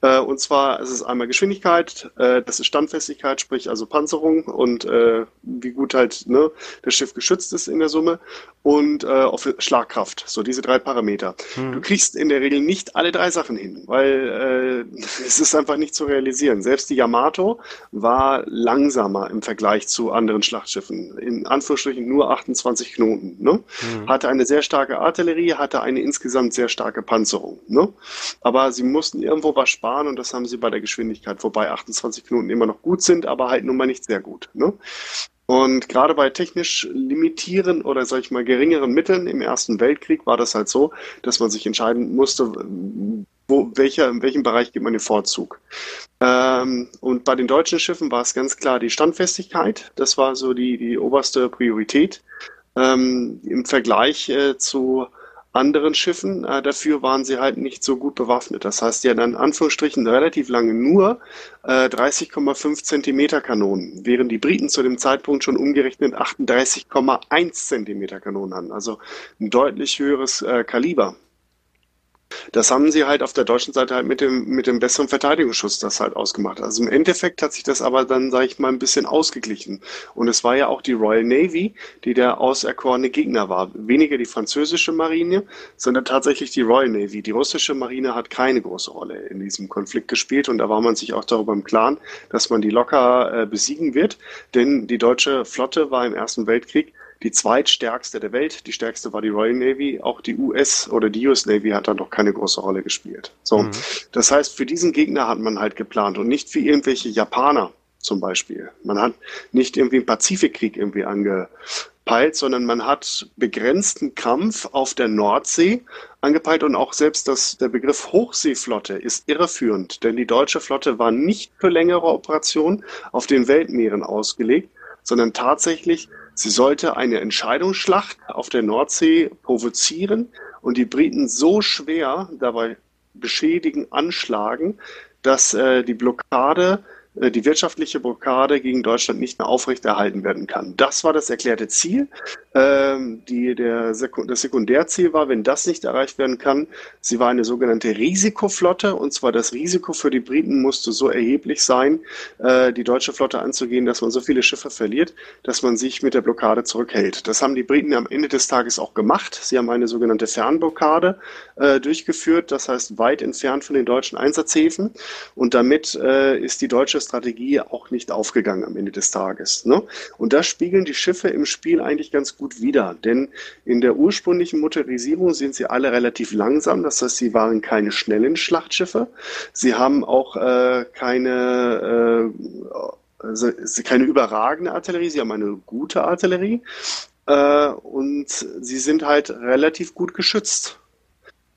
Äh, und zwar ist es einmal Geschwindigkeit, äh, das ist Standfestigkeit, sprich also Panzerung und äh, wie gut halt ne, das Schiff geschützt ist in der Summe und äh, auf Schlagkraft. So diese drei Parameter. Mhm. Du kriegst in der Regel nicht alle drei Sachen hin, weil äh, [LAUGHS] es ist einfach nicht zu realisieren. Selbst die Yamato war langsamer im Vergleich zu anderen Schlachtschiffen. In Anführungsstrichen nur 28 Knoten. Ne? Mhm. Hatte eine sehr starke Artillerie, hatte eine insgesamt sehr starke Panzerung. Ne? Aber sie mussten irgendwo was sparen und das haben sie bei der Geschwindigkeit, wobei 28 Knoten immer noch gut sind, aber halt nun mal nicht sehr gut. Ne? Und gerade bei technisch limitieren oder sag ich mal geringeren Mitteln im Ersten Weltkrieg war das halt so, dass man sich entscheiden musste, wo, welcher, in welchem Bereich gibt man den Vorzug. Ähm, und bei den deutschen Schiffen war es ganz klar die Standfestigkeit. Das war so die, die oberste Priorität. Ähm, Im Vergleich äh, zu anderen Schiffen. Äh, dafür waren sie halt nicht so gut bewaffnet. Das heißt, die hatten in Anführungsstrichen relativ lange nur äh, 30,5 Zentimeter Kanonen, während die Briten zu dem Zeitpunkt schon umgerechnet 38,1 Zentimeter Kanonen hatten. Also ein deutlich höheres äh, Kaliber. Das haben sie halt auf der deutschen Seite halt mit dem, mit dem besseren Verteidigungsschutz das halt ausgemacht. Also im Endeffekt hat sich das aber dann, sage ich mal, ein bisschen ausgeglichen. Und es war ja auch die Royal Navy, die der auserkorene Gegner war. Weniger die französische Marine, sondern tatsächlich die Royal Navy. Die russische Marine hat keine große Rolle in diesem Konflikt gespielt und da war man sich auch darüber im Klaren, dass man die locker äh, besiegen wird. Denn die deutsche Flotte war im Ersten Weltkrieg die zweitstärkste der Welt. Die stärkste war die Royal Navy. Auch die US oder die US Navy hat da noch keine große Rolle gespielt. So. Mhm. Das heißt, für diesen Gegner hat man halt geplant und nicht für irgendwelche Japaner zum Beispiel. Man hat nicht irgendwie einen Pazifikkrieg irgendwie angepeilt, sondern man hat begrenzten Kampf auf der Nordsee angepeilt und auch selbst das, der Begriff Hochseeflotte ist irreführend, denn die deutsche Flotte war nicht für längere Operationen auf den Weltmeeren ausgelegt, sondern tatsächlich Sie sollte eine Entscheidungsschlacht auf der Nordsee provozieren und die Briten so schwer dabei beschädigen, anschlagen, dass äh, die Blockade die wirtschaftliche Blockade gegen Deutschland nicht mehr aufrechterhalten werden kann. Das war das erklärte Ziel. Ähm, die, der Sekund das Sekundärziel war, wenn das nicht erreicht werden kann, sie war eine sogenannte Risikoflotte und zwar das Risiko für die Briten musste so erheblich sein, äh, die deutsche Flotte anzugehen, dass man so viele Schiffe verliert, dass man sich mit der Blockade zurückhält. Das haben die Briten am Ende des Tages auch gemacht. Sie haben eine sogenannte Fernblockade äh, durchgeführt, das heißt weit entfernt von den deutschen Einsatzhäfen und damit äh, ist die deutsche Strategie auch nicht aufgegangen am Ende des Tages. Ne? Und das spiegeln die Schiffe im Spiel eigentlich ganz gut wider, denn in der ursprünglichen Motorisierung sind sie alle relativ langsam, das heißt, sie waren keine schnellen Schlachtschiffe. Sie haben auch äh, keine äh, also keine überragende Artillerie, sie haben eine gute Artillerie äh, und sie sind halt relativ gut geschützt.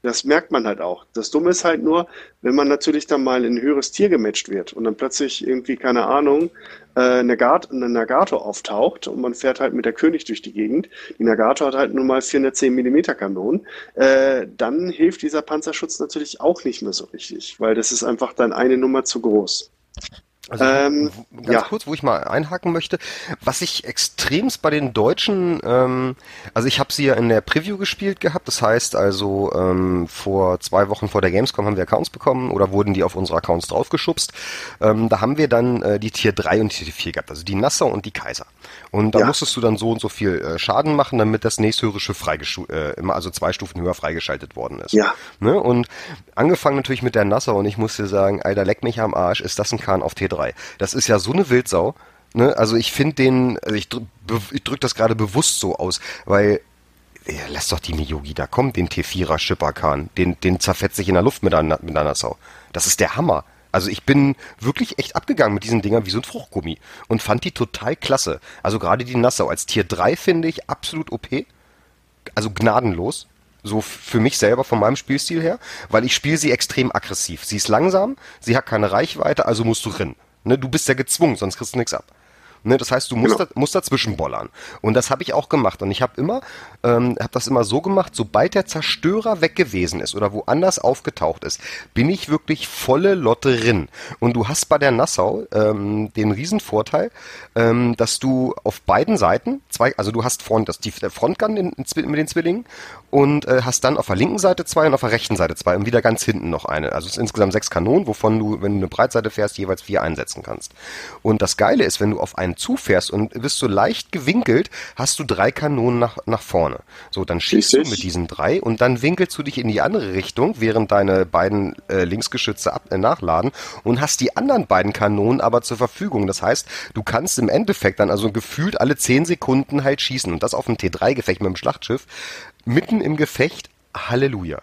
Das merkt man halt auch. Das Dumme ist halt nur, wenn man natürlich dann mal in ein höheres Tier gematcht wird und dann plötzlich irgendwie, keine Ahnung, äh, eine, Nagato auftaucht und man fährt halt mit der König durch die Gegend. Die Nagato hat halt nur mal 410 mm Kanonen. Äh, dann hilft dieser Panzerschutz natürlich auch nicht mehr so richtig, weil das ist einfach dann eine Nummer zu groß. Also ähm, ganz ja. kurz, wo ich mal einhaken möchte, was ich extremst bei den Deutschen, ähm, also ich habe sie ja in der Preview gespielt gehabt, das heißt also ähm, vor zwei Wochen vor der Gamescom haben wir Accounts bekommen oder wurden die auf unsere Accounts draufgeschubst. Ähm, da haben wir dann äh, die Tier 3 und Tier 4 gehabt, also die Nassau und die Kaiser. Und da ja. musstest du dann so und so viel äh, Schaden machen, damit das nächsthöhere Schiff äh, immer also zwei Stufen höher freigeschaltet worden ist. Ja. Ne? Und angefangen natürlich mit der Nassau und ich muss dir sagen, Alter, leck mich am Arsch, ist das ein Kahn auf T3. 3. Das ist ja so eine Wildsau. Ne? Also ich finde den, also ich, drück, ich drück das gerade bewusst so aus, weil ja, lass doch die Miyogi da kommen, den T4er Schipperkahn. Den, den zerfetze ich in der Luft mit einer, mit einer Sau. Das ist der Hammer. Also ich bin wirklich echt abgegangen mit diesen Dingern wie so ein Fruchtgummi und fand die total klasse. Also gerade die Nassau als Tier 3 finde ich absolut OP. Also gnadenlos. So für mich selber von meinem Spielstil her, weil ich spiele sie extrem aggressiv. Sie ist langsam, sie hat keine Reichweite, also musst du rennen. Ne, du bist ja gezwungen, sonst kriegst du nichts ab. Ne, das heißt, du musst, genau. da, musst dazwischen bollern. Und das habe ich auch gemacht. Und ich habe immer, ähm, habe das immer so gemacht, sobald der Zerstörer weg gewesen ist oder woanders aufgetaucht ist, bin ich wirklich volle Lotte drin. Und du hast bei der Nassau ähm, den Riesenvorteil, ähm, dass du auf beiden Seiten zwei, also du hast Front, das die der Frontgun in, in, mit den Zwillingen und äh, hast dann auf der linken Seite zwei und auf der rechten Seite zwei und wieder ganz hinten noch eine. Also es sind insgesamt sechs Kanonen, wovon du, wenn du eine Breitseite fährst, jeweils vier einsetzen kannst. Und das Geile ist, wenn du auf einen zufährst und bist so leicht gewinkelt, hast du drei Kanonen nach, nach vorne. So, dann schießt Richtig. du mit diesen drei und dann winkelst du dich in die andere Richtung, während deine beiden äh, Linksgeschütze ab, äh, nachladen und hast die anderen beiden Kanonen aber zur Verfügung. Das heißt, du kannst im Endeffekt dann also gefühlt alle zehn Sekunden halt schießen und das auf ein T3-Gefecht mit dem Schlachtschiff mitten im Gefecht, Halleluja.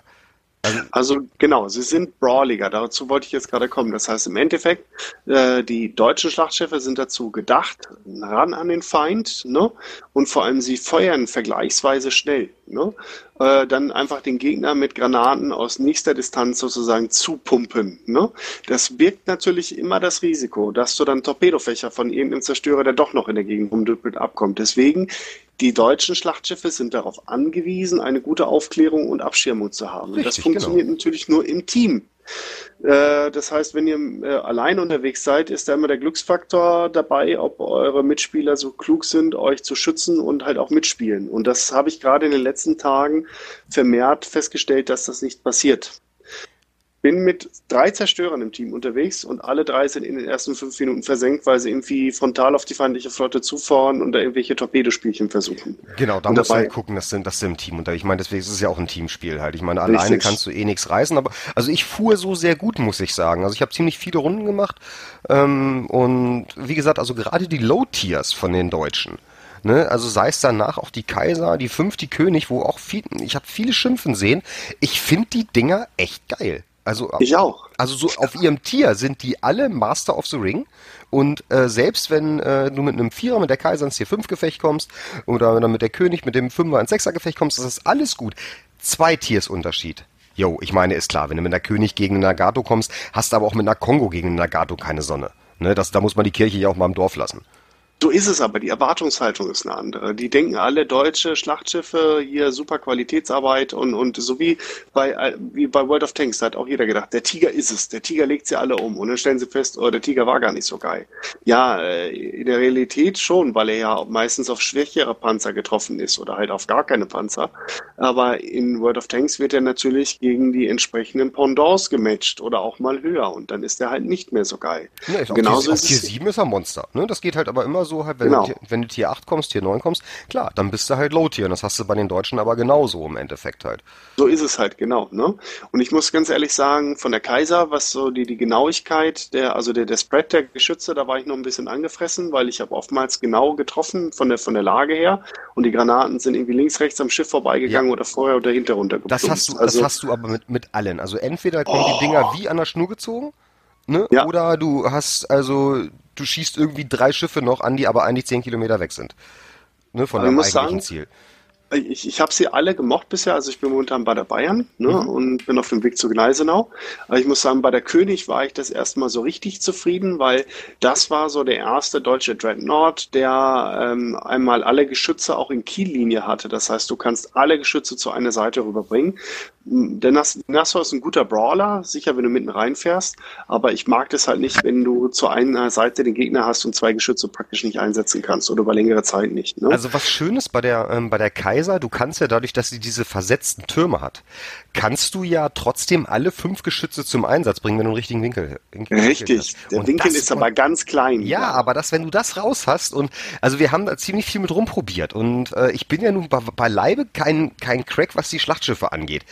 Also, also, genau, sie sind brawliger, dazu wollte ich jetzt gerade kommen. Das heißt im Endeffekt, äh, die deutschen Schlachtschiffe sind dazu gedacht, ran an den Feind, ne? Und vor allem sie feuern vergleichsweise schnell, ne? Äh, dann einfach den Gegner mit Granaten aus nächster Distanz sozusagen zupumpen, ne? Das birgt natürlich immer das Risiko, dass du dann Torpedofächer von irgendeinem Zerstörer, der doch noch in der Gegend rumdüppelt, abkommt. Deswegen die deutschen Schlachtschiffe sind darauf angewiesen, eine gute Aufklärung und Abschirmung zu haben. Richtig, das funktioniert genau. natürlich nur im Team. Äh, das heißt, wenn ihr äh, allein unterwegs seid, ist da immer der Glücksfaktor dabei, ob eure Mitspieler so klug sind, euch zu schützen und halt auch mitspielen. Und das habe ich gerade in den letzten Tagen vermehrt festgestellt, dass das nicht passiert bin mit drei Zerstörern im Team unterwegs und alle drei sind in den ersten fünf Minuten versenkt, weil sie irgendwie frontal auf die feindliche Flotte zufahren und da irgendwelche Torpedospielchen versuchen. Genau, da musst dabei, du gucken, dass du, dass du im Team unterwegs. Ich meine, deswegen ist es ja auch ein Teamspiel halt. Ich meine, alleine richtig. kannst du eh nichts reißen, aber also ich fuhr so sehr gut, muss ich sagen. Also ich habe ziemlich viele Runden gemacht ähm, und wie gesagt, also gerade die Low-Tiers von den Deutschen. Ne? Also sei es danach auch die Kaiser, die fünf, die König, wo auch viel, ich habe viele Schimpfen sehen. Ich finde die Dinger echt geil. Also, ich auch. Also so auf ihrem Tier sind die alle Master of the Ring. Und äh, selbst wenn äh, du mit einem Vierer mit der Kaiser ins Tier 5 Gefecht kommst oder wenn du mit der König mit dem Fünfer ins Sechser Gefecht kommst, das ist alles gut. Zwei Tiers Unterschied. Jo, ich meine, ist klar, wenn du mit einer König gegen einen Nagato kommst, hast du aber auch mit einer Kongo gegen einen Nagato keine Sonne. Ne, das, da muss man die Kirche ja auch mal im Dorf lassen. So ist es aber, die Erwartungshaltung ist eine andere. Die denken alle deutsche Schlachtschiffe, hier super Qualitätsarbeit und, und so wie bei, wie bei World of Tanks, da hat auch jeder gedacht, der Tiger ist es, der Tiger legt sie alle um und dann stellen sie fest, oh, der Tiger war gar nicht so geil. Ja, äh, in der Realität schon, weil er ja meistens auf schwächere Panzer getroffen ist oder halt auf gar keine Panzer. Aber in World of Tanks wird er natürlich gegen die entsprechenden Pendants gematcht oder auch mal höher und dann ist er halt nicht mehr so geil. Ja, Genauso auf Tier 7 ist er Monster. Ne? Das geht halt aber immer so halt, wenn, genau. du, wenn du Tier 8 kommst, Tier 9 kommst, klar, dann bist du halt Low-Tier. Und das hast du bei den Deutschen aber genauso im Endeffekt halt. So ist es halt, genau. Ne? Und ich muss ganz ehrlich sagen, von der Kaiser, was so die, die Genauigkeit, der, also der, der Spread der Geschütze, da war ich noch ein bisschen angefressen, weil ich habe oftmals genau getroffen von der, von der Lage her und die Granaten sind irgendwie links, rechts am Schiff vorbeigegangen ja. oder vorher oder hinter runtergeplumpt. Das hast du, also, das hast du aber mit, mit allen. Also entweder kommen oh. die Dinger wie an der Schnur gezogen, ne? Ja. Oder du hast also du schießt irgendwie drei Schiffe noch an, die aber eigentlich zehn Kilometer weg sind. Ne, von deinem eigentlichen sagen, Ziel ich, ich habe sie alle gemocht bisher. Also ich bin momentan bei der Bayern ne, mhm. und bin auf dem Weg zu Gneisenau. Aber ich muss sagen, bei der König war ich das erste Mal so richtig zufrieden, weil das war so der erste deutsche Dreadnought, der ähm, einmal alle Geschütze auch in Kiellinie hatte. Das heißt, du kannst alle Geschütze zu einer Seite rüberbringen. Der Nassau ist ein guter Brawler, sicher, wenn du mitten reinfährst, aber ich mag das halt nicht, wenn du zu einer Seite den Gegner hast und zwei Geschütze praktisch nicht einsetzen kannst oder über längere Zeit nicht. Ne? Also was Schönes bei der, ähm, bei der Kaiser, du kannst ja dadurch, dass sie diese versetzten Türme hat, kannst du ja trotzdem alle fünf Geschütze zum Einsatz bringen, wenn du einen richtigen Winkel, Winkel Richtig, der Winkel ist aber ganz klein. Ja, ja, aber das, wenn du das raus hast und also wir haben da ziemlich viel mit rumprobiert und äh, ich bin ja nun bei, beileibe kein, kein Crack, was die Schlachtschiffe angeht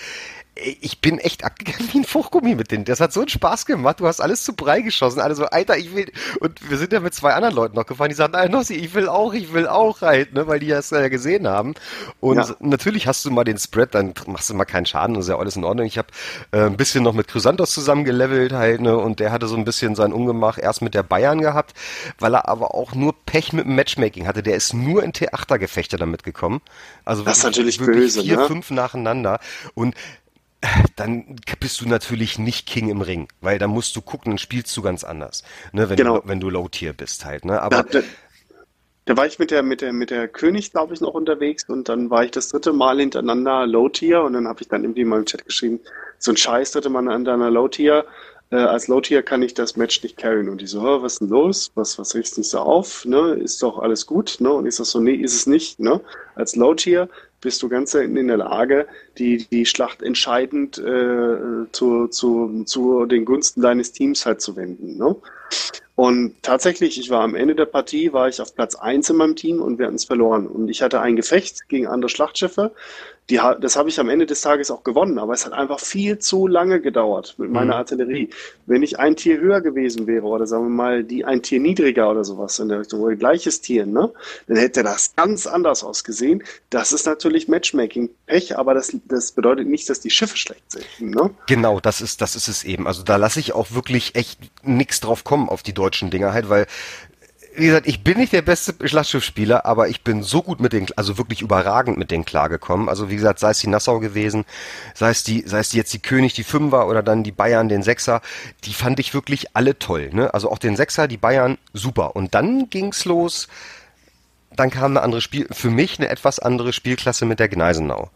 ich bin echt abgegangen wie ein Fruchtgummi mit denen. Das hat so einen Spaß gemacht. Du hast alles zu Brei geschossen. Alle so, Alter, ich will. Und wir sind ja mit zwei anderen Leuten noch gefahren, die sagten, ah, Nossi, ich will auch, ich will auch halt, ne, weil die das ja gesehen haben. Und ja. natürlich hast du mal den Spread, dann machst du mal keinen Schaden, das ist ja alles in Ordnung. Ich habe äh, ein bisschen noch mit Chrysanthos zusammengelevelt halt, ne, und der hatte so ein bisschen sein Ungemach erst mit der Bayern gehabt, weil er aber auch nur Pech mit dem Matchmaking hatte. Der ist nur in T8er-Gefechte damit gekommen. Also das ist natürlich böse, vier, ne? fünf nacheinander. Und dann bist du natürlich nicht King im Ring, weil dann musst du gucken, dann spielst du ganz anders, ne, wenn genau. du wenn du Low Tier bist halt, ne? Aber da, da, da war ich mit der mit der mit der König, glaube ich, noch unterwegs und dann war ich das dritte Mal hintereinander Low Tier und dann habe ich dann irgendwie mal im Chat geschrieben, so ein Scheiß dritte Mal hintereinander Low Tier. Äh, als Low Tier kann ich das Match nicht carryen und die so, was ist denn los? Was was regst nicht so auf? Ne, ist doch alles gut, ne? Und ich sag so, nee, ist es nicht, ne? Als Low Tier bist du ganz selten in der Lage, die, die Schlacht entscheidend äh, zu, zu, zu den Gunsten deines Teams halt zu wenden. Ne? Und tatsächlich, ich war am Ende der Partie, war ich auf Platz eins in meinem Team und wir hatten es verloren. Und ich hatte ein Gefecht gegen andere Schlachtschiffe. Die, das habe ich am Ende des Tages auch gewonnen, aber es hat einfach viel zu lange gedauert mit meiner mhm. Artillerie. Wenn ich ein Tier höher gewesen wäre oder sagen wir mal die ein Tier niedriger oder sowas in der Richtung oder gleiches Tier, ne, dann hätte das ganz anders ausgesehen. Das ist natürlich Matchmaking-Pech, aber das, das bedeutet nicht, dass die Schiffe schlecht sind. Ne? Genau, das ist, das ist es eben. Also da lasse ich auch wirklich echt nichts drauf kommen auf die deutschen Dinger halt, weil wie gesagt, ich bin nicht der beste Schlachtschiffspieler, aber ich bin so gut mit den, also wirklich überragend mit denen klargekommen. Also wie gesagt, sei es die Nassau gewesen, sei es die, sei es jetzt die König, die Fünfer oder dann die Bayern, den Sechser, die fand ich wirklich alle toll. Ne? Also auch den Sechser, die Bayern, super. Und dann ging's los. Dann kam eine andere Spiel, für mich eine etwas andere Spielklasse mit der Gneisenau.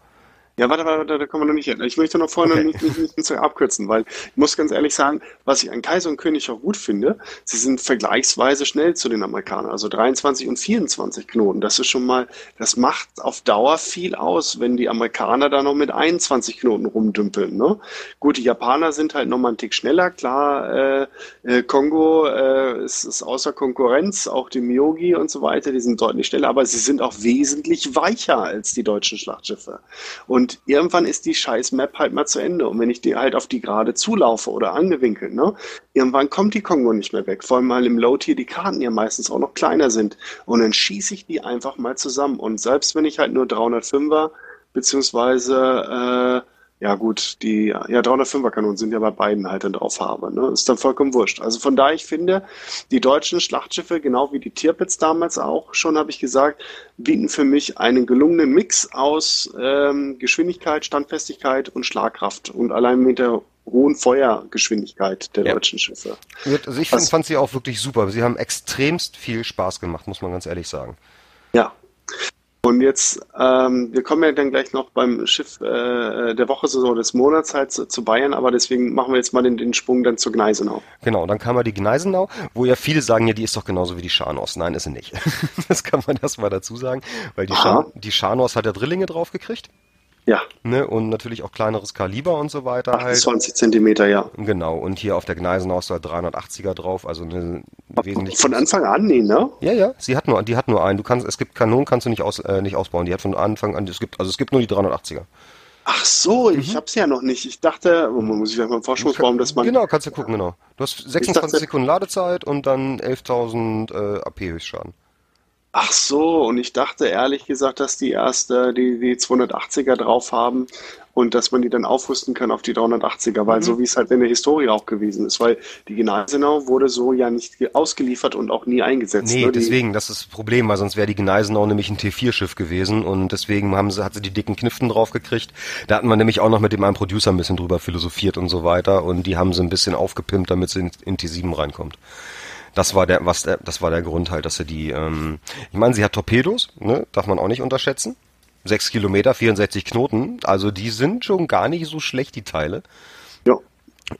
Ja, warte, warte, da kommen wir noch nicht hin. Ich möchte noch vorne okay. nicht, nicht, nicht, abkürzen, weil ich muss ganz ehrlich sagen, was ich an Kaiser und König auch gut finde, sie sind vergleichsweise schnell zu den Amerikanern, also 23 und 24 Knoten. Das ist schon mal, das macht auf Dauer viel aus, wenn die Amerikaner da noch mit 21 Knoten rumdümpeln. Ne? Gut, die Japaner sind halt nochmal einen Tick schneller, klar, äh, äh, Kongo äh, ist, ist außer Konkurrenz, auch die Miyogi und so weiter, die sind deutlich schneller, aber sie sind auch wesentlich weicher als die deutschen Schlachtschiffe. Und irgendwann ist die scheiß Map halt mal zu Ende. Und wenn ich die halt auf die gerade zulaufe oder angewinkelt, ne, irgendwann kommt die Kongo nicht mehr weg. Vor allem mal im Low-Tier die Karten ja meistens auch noch kleiner sind. Und dann schieße ich die einfach mal zusammen. Und selbst wenn ich halt nur 305er beziehungsweise äh, ja gut, die ja 305er Kanonen sind ja bei beiden halt dann drauf habe. Ne? Ist dann vollkommen wurscht. Also von daher, ich finde, die deutschen Schlachtschiffe, genau wie die Tirpitz damals auch schon, habe ich gesagt, bieten für mich einen gelungenen Mix aus ähm, Geschwindigkeit, Standfestigkeit und Schlagkraft. Und allein mit der hohen Feuergeschwindigkeit der Ja. deutschen Schiffe. Also ich Was- fand sie auch wirklich super. Sie haben extremst viel Spaß gemacht, muss man ganz ehrlich sagen. Ja. Und jetzt, ähm, wir kommen ja dann gleich noch beim Schiff äh, der Woche, so des Monats halt zu, zu Bayern, aber deswegen machen wir jetzt mal den, den Sprung dann zu Gneisenau. Genau, dann kam ja die Gneisenau, wo ja viele sagen, ja, die ist doch genauso wie die Scharnhorst. Nein, ist sie nicht. [LAUGHS] Das kann man erstmal dazu sagen, weil die, Aha. Schar die Scharnhorst hat ja Drillinge draufgekriegt, Ja, ne, und natürlich auch kleineres Kaliber und so weiter halt. 28 Zentimeter, ja. Genau, und hier auf der Gneisenau ist halt 380er drauf, also eine wesentlich Von Anfang an, nee, ne? Ja, ja, sie hat nur, die hat nur einen. Du kannst, es gibt Kanonen, kannst du nicht aus, äh, nicht ausbauen. Die hat von Anfang an, es gibt, also es gibt nur die 380er. Ach so, Mhm. ich hab's ja noch nicht. Ich dachte, oh, man muss ich vielleicht mal im Forschungsbaum, dass man. Genau, kannst du gucken, genau. Du hast 26 dachte- Sekunden Ladezeit und dann 11.000 äh, AP Höchstschaden. Ach so, und ich dachte ehrlich gesagt, dass die erste, die, die 280er drauf haben und dass man die dann aufrüsten kann auf die 380er, Mhm. weil so wie es halt in der Historie auch gewesen ist, weil die Gneisenau wurde so ja nicht ge- ausgeliefert und auch nie eingesetzt. Nee, ne? Deswegen, das ist das Problem, weil sonst wäre die Gneisenau nämlich ein T4-Schiff gewesen und deswegen haben sie, hat sie die dicken Kniften drauf gekriegt. Da hatten wir nämlich auch noch mit dem einen Producer ein bisschen drüber philosophiert und so weiter und die haben sie ein bisschen aufgepimpt, damit sie in, in T7 reinkommt. Das war der, was der, das war der Grund halt, dass sie die, ähm, ich meine, sie hat Torpedos, ne, darf man auch nicht unterschätzen. Sechs Kilometer, 64 Knoten, also die sind schon gar nicht so schlecht, die Teile.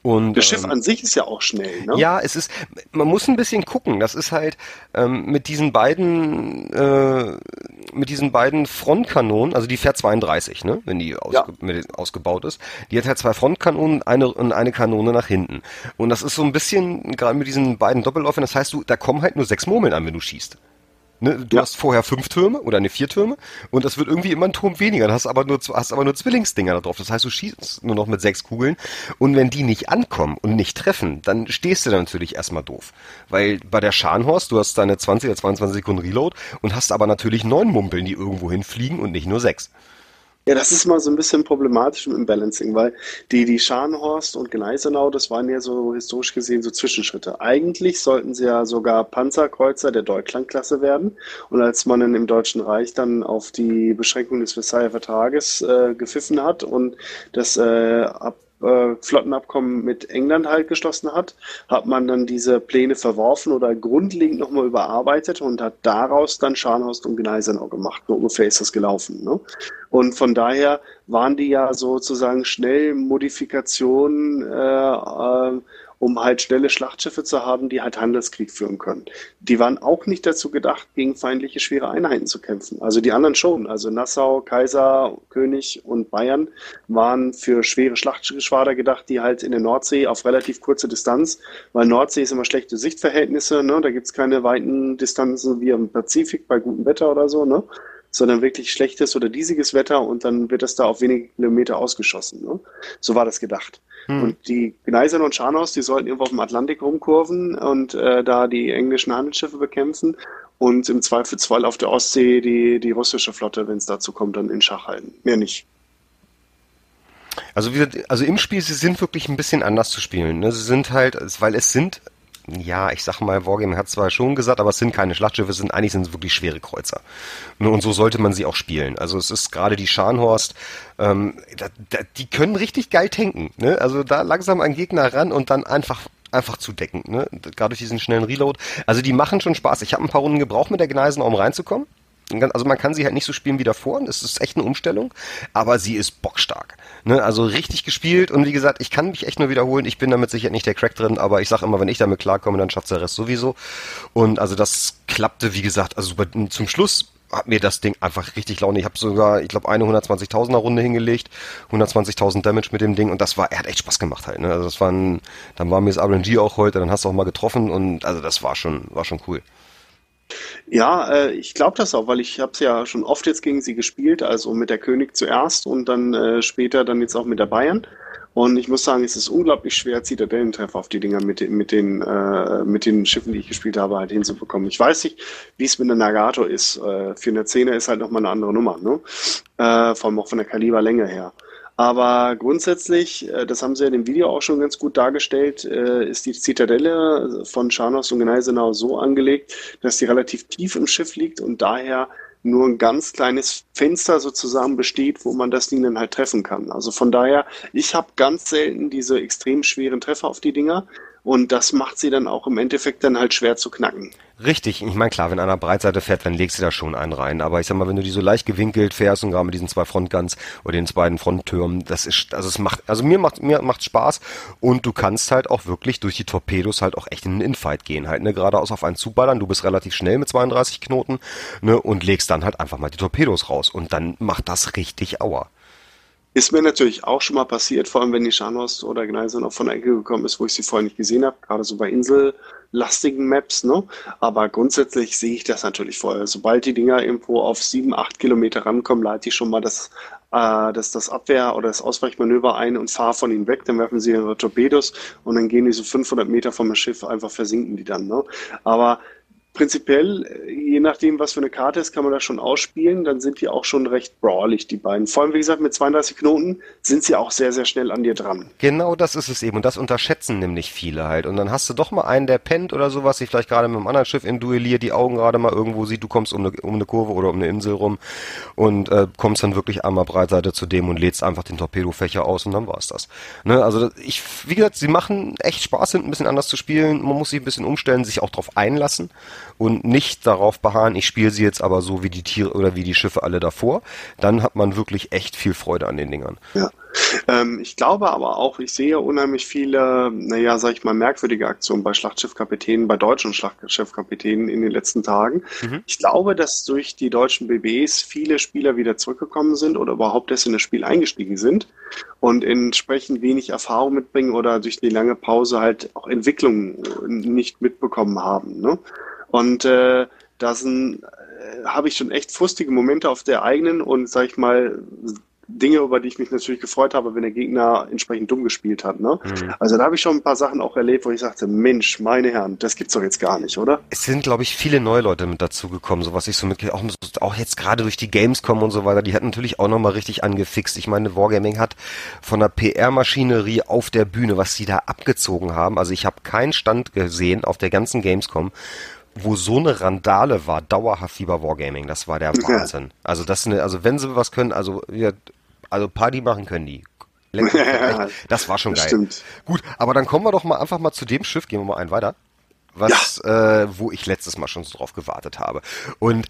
Und, Das Schiff ähm, an sich ist ja auch schnell, ne? ja, es ist, man muss ein bisschen gucken. Das ist halt ähm, mit diesen beiden, äh, mit diesen beiden Frontkanonen, also die fährt 32, ne, wenn die ausge Ja. mit, ausgebaut ist. Die hat halt zwei Frontkanonen eine, und eine Kanone nach hinten. Und das ist so ein bisschen, gerade mit diesen beiden Doppelläufen, das heißt, du, da kommen halt nur sechs Murmeln an, wenn du schießt. Ne, du Ja. hast vorher fünf Türme oder ne vier Türme und das wird irgendwie immer ein Turm weniger. Du hast aber nur hast aber nur Zwillingsdinger da drauf. Das heißt, du schießt nur noch mit sechs Kugeln und wenn die nicht ankommen und nicht treffen, dann stehst du da natürlich erstmal doof. Weil bei der Scharnhorst, du hast deine 20 oder 22 Sekunden Reload und hast aber natürlich neun Mumpeln, die irgendwo hinfliegen und nicht nur sechs. Ja, das ist mal so ein bisschen problematisch mit dem Balancing, weil die, die Scharnhorst und Gneisenau, das waren ja so historisch gesehen so Zwischenschritte. Eigentlich sollten sie ja sogar Panzerkreuzer der Deutschlandklasse werden. Und als man dann im Deutschen Reich dann auf die Beschränkung des Versailler Vertrages äh, gepfiffen hat und das äh, ab, äh, Flottenabkommen mit England halt geschlossen hat, hat man dann diese Pläne verworfen oder grundlegend nochmal überarbeitet und hat daraus dann Scharnhorst und Gneisenau gemacht. So ungefähr ist das gelaufen. Ne? Und von daher waren die ja sozusagen schnell Modifikationen, äh, äh, um halt schnelle Schlachtschiffe zu haben, die halt Handelskrieg führen können. Die waren auch nicht dazu gedacht, gegen feindliche schwere Einheiten zu kämpfen. Also die anderen schon. Also Nassau, Kaiser, König und Bayern waren für schwere Schlachtgeschwader gedacht, die halt in der Nordsee auf relativ kurze Distanz, weil Nordsee ist immer schlechte Sichtverhältnisse, ne? da gibt's keine weiten Distanzen wie im Pazifik bei gutem Wetter oder so, ne? sondern wirklich schlechtes oder diesiges Wetter und dann wird das da auf wenige Kilometer ausgeschossen. Ne? So war das gedacht. Hm. Und die Gneisern und Scharnhaus, die sollten irgendwo auf dem Atlantik rumkurven und äh, da die englischen Handelsschiffe bekämpfen und im Zweifelsfall auf der Ostsee die, die russische Flotte, wenn es dazu kommt, dann in Schach halten. Mehr nicht. Also, wie, also im Spiel, sie sind wirklich ein bisschen anders zu spielen. Ne? Sie sind halt, weil es sind, ja, ich sag mal, Wargame hat zwar schon gesagt, aber es sind keine Schlachtschiffe, es sind eigentlich sind es wirklich schwere Kreuzer. Ne? Und so sollte man sie auch spielen. Also es ist gerade die Scharnhorst, ähm, da, da, die können richtig geil tanken. Ne? Also da langsam ein Gegner ran und dann einfach einfach zudecken, ne? Gerade durch diesen schnellen Reload. Also die machen schon Spaß. Ich habe ein paar Runden gebraucht mit der Gneisen, um reinzukommen. Also man kann sie halt nicht so spielen wie davor. Das ist echt eine Umstellung, aber sie ist bockstark. Ne? Also richtig gespielt und wie gesagt, ich kann mich echt nur wiederholen. Ich bin damit sicher nicht der Crack drin, aber ich sage immer, wenn ich damit klarkomme, dann schafft der Rest sowieso. Und also das klappte, wie gesagt, also bei, zum Schluss hat mir das Ding einfach richtig Laune. Ich habe sogar, ich glaube, eine 120.000er Runde hingelegt, 120.000 Damage mit dem Ding und das war, er hat echt Spaß gemacht halt. Ne? Also das war ein, dann war mir das RNG auch heute, dann hast du auch mal getroffen und also das war schon, war schon cool. Ja, äh, ich glaube das auch, weil ich habe es ja schon oft jetzt gegen sie gespielt, also mit der König zuerst und dann äh, später dann jetzt auch mit der Bayern. Und ich muss sagen, es ist unglaublich schwer, Zitadellentreffer auf die Dinger mit, den- mit, den, äh, mit den Schiffen, die ich gespielt habe, halt hinzubekommen. Ich weiß nicht, wie es mit der Nagato ist. Äh, 410er ist halt nochmal eine andere Nummer, ne? Äh, vor allem auch von der Kaliberlänge her. Aber grundsätzlich, äh, das haben sie ja in dem Video auch schon ganz gut dargestellt, äh, ist die Zitadelle von Scharnhorst und Gneisenau so angelegt, dass die relativ tief im Schiff liegt und daher nur ein ganz kleines Fenster sozusagen besteht, wo man das Ding dann halt treffen kann. Also von daher, ich habe ganz selten diese extrem schweren Treffer auf die Dinger. Und das macht sie dann auch im Endeffekt dann halt schwer zu knacken. Richtig, ich meine klar, wenn einer Breitseite fährt, dann legst du da schon einen rein. Aber ich sag mal, wenn du die so leicht gewinkelt fährst und gerade mit diesen zwei Frontguns oder den beiden Fronttürmen, das ist, also es macht, also mir macht mir macht's Spaß und du kannst halt auch wirklich durch die Torpedos halt auch echt in einen Infight gehen, halt ne, geradeaus auf einen zuballern. Du bist relativ schnell mit 32 Knoten ne und legst dann halt einfach mal die Torpedos raus und dann macht das richtig Aua. Ist mir natürlich auch schon mal passiert, vor allem wenn die Scharnhorst oder Gneise noch von der Ecke gekommen ist, wo ich sie vorher nicht gesehen habe, gerade so bei insellastigen Maps, ne? Aber grundsätzlich sehe ich das natürlich vorher. Sobald die Dinger irgendwo auf sieben, acht Kilometer rankommen, leite ich schon mal das, äh, das, das Abwehr- oder das Ausweichmanöver ein und fahre von ihnen weg, dann werfen sie ihre Torpedos und dann gehen die so 500 Meter vom Schiff, einfach versinken die dann, ne? Aber prinzipiell, je nachdem, was für eine Karte ist, kann man das schon ausspielen. Dann sind die auch schon recht brawlig, die beiden. Vor allem, wie gesagt, mit 32 Knoten sind sie auch sehr, sehr schnell an dir dran. Genau das ist es eben. Und das unterschätzen nämlich viele halt. Und dann hast du doch mal einen, der pennt oder sowas, sich vielleicht gerade mit einem anderen Schiff in Duellier die Augen gerade mal irgendwo sieht, du kommst um eine, um eine Kurve oder um eine Insel rum und äh, kommst dann wirklich einmal Breitseite zu dem und lädst einfach den Torpedofächer aus und dann war's das. Ne? Also ich, wie gesagt, sie machen echt Spaß, sind ein bisschen anders zu spielen. Man muss sich ein bisschen umstellen, sich auch drauf einlassen und nicht darauf beharren, ich spiele sie jetzt aber so wie die Tiere oder wie die Schiffe alle davor, dann hat man wirklich echt viel Freude an den Dingern. Ja. Ähm, ich glaube aber auch, ich sehe unheimlich viele, naja, sag ich mal, merkwürdige Aktionen bei Schlachtschiffkapitänen, bei deutschen Schlachtschiffkapitänen in den letzten Tagen. Mhm. Ich glaube, dass durch die deutschen BBs viele Spieler wieder zurückgekommen sind oder überhaupt erst in das Spiel eingestiegen sind und entsprechend wenig Erfahrung mitbringen oder durch die lange Pause halt auch Entwicklungen nicht mitbekommen haben. Ne? Und äh, da äh, habe ich schon echt frustige Momente auf der eigenen und, sag ich mal, Dinge, über die ich mich natürlich gefreut habe, wenn der Gegner entsprechend dumm gespielt hat. Ne? Mhm. Also da habe ich schon ein paar Sachen auch erlebt, wo ich sagte, Mensch, meine Herren, das gibt's doch jetzt gar nicht, oder? Es sind, glaube ich, viele neue Leute mit dazugekommen, so was ich so mit, auch, auch jetzt gerade durch die Gamescom und so weiter, die hat natürlich auch nochmal richtig angefixt. Ich meine, Wargaming hat von der PR-Maschinerie auf der Bühne, was sie da abgezogen haben, also ich habe keinen Stand gesehen auf der ganzen Gamescom, wo so eine Randale war, dauerhaft wie bei Wargaming. Das war der Wahnsinn. Also das eine, also wenn sie was können, also ja, also Party machen können die. [LAUGHS] Das war schon das geil. Stimmt. Gut, aber dann kommen wir doch mal einfach mal zu dem Schiff, gehen wir mal einen weiter, was, ja. äh, wo ich letztes Mal schon so drauf gewartet habe. Und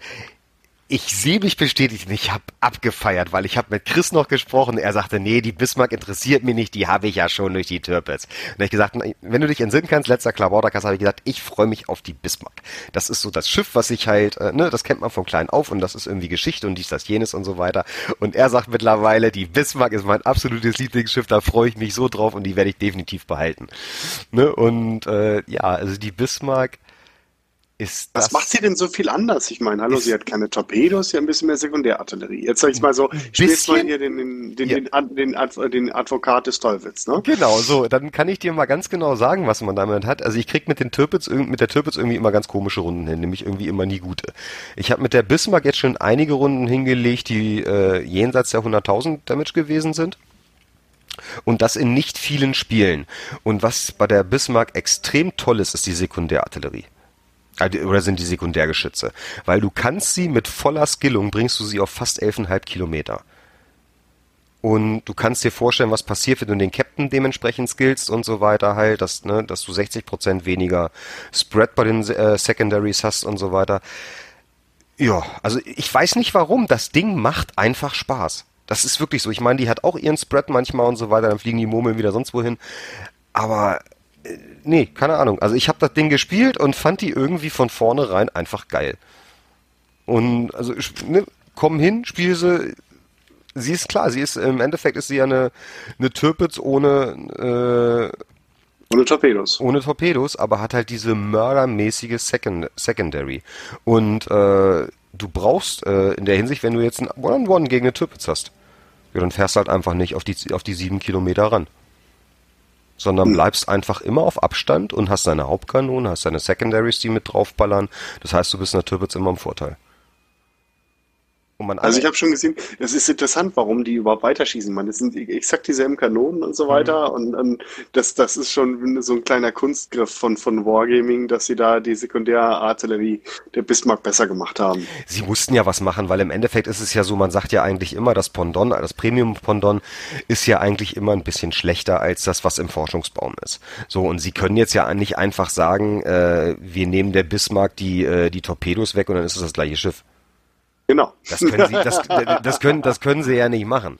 ich sehe mich bestätigt und ich habe abgefeiert, weil ich habe mit Chris noch gesprochen. Er sagte, nee, die Bismarck interessiert mich nicht, die habe ich ja schon durch die Türpitz. Und da ich gesagt, wenn du dich entsinnen kannst, letzter Klabauterkasse habe ich gesagt, ich freue mich auf die Bismarck. Das ist so das Schiff, was ich halt, äh, ne, das kennt man von klein auf und das ist irgendwie Geschichte und dies, das, jenes und so weiter. Und er sagt mittlerweile, die Bismarck ist mein absolutes Lieblingsschiff, da freue ich mich so drauf und die werde ich definitiv behalten. Ne? Und äh, ja, also die Bismarck Was macht sie denn so viel anders? Ich meine, hallo, sie hat keine Torpedos, sie hat ein bisschen mehr Sekundärartillerie. Jetzt sag ich mal so, jetzt mal hier den, den, den, den, Advokat des Teufels, ne? Genau, so, dann kann ich dir mal ganz genau sagen, was man damit hat. Also ich krieg mit den Tirpitz, mit der Tirpitz irgendwie immer ganz komische Runden hin, nämlich irgendwie immer nie gute. Ich habe mit der Bismarck jetzt schon einige Runden hingelegt, die äh, jenseits der 100.000 Damage gewesen sind. Und das in nicht vielen Spielen. Und was bei der Bismarck extrem toll ist, ist die Sekundärartillerie. Also, oder sind die Sekundärgeschütze. Weil du kannst sie mit voller Skillung, bringst du sie auf fast 11,5 Kilometer. Und du kannst dir vorstellen, was passiert, wenn du den Captain dementsprechend skillst und so weiter halt, dass, ne, dass du 60% weniger Spread bei den äh, Secondaries hast und so weiter. Ja, also ich weiß nicht warum. Das Ding macht einfach Spaß. Das ist wirklich so. Ich meine, die hat auch ihren Spread manchmal und so weiter, dann fliegen die Murmeln wieder sonst wohin. Aber nee, keine Ahnung. Also ich habe das Ding gespielt und fand die irgendwie von vornherein einfach geil. Und also ne, komm hin, spiel sie. Sie ist klar, sie ist im Endeffekt ist sie ja eine, eine Türpitz ohne äh, ohne Torpedos. Ohne Torpedos, aber hat halt diese mördermäßige Second, Secondary. Und äh, du brauchst äh, in der Hinsicht, wenn du jetzt ein One-on-One -on -One gegen eine Türpitz hast, ja, dann fährst du halt einfach nicht auf die, auf die sieben Kilometer ran sondern hm. bleibst einfach immer auf Abstand und hast deine Hauptkanonen, hast deine Secondaries, die mit draufballern. Das heißt, du bist natürlich immer im Vorteil. Also ich habe schon gesehen, es ist interessant, warum die überhaupt weiterschießen. Man, das sind exakt dieselben Kanonen und so weiter. Mhm. Und, und, das, das ist schon so ein kleiner Kunstgriff von, von Wargaming, dass sie da die Sekundärartillerie der Bismarck besser gemacht haben. Sie mussten ja was machen, weil im Endeffekt ist es ja so, man sagt ja eigentlich immer, das Pendant, das Premium-Pendant ist ja eigentlich immer ein bisschen schlechter als das, was im Forschungsbaum ist. So, und sie können jetzt ja nicht einfach sagen, äh, wir nehmen der Bismarck die, äh, die Torpedos weg und dann ist es das gleiche Schiff. Genau. Das können sie, das, das können, das können sie ja nicht machen.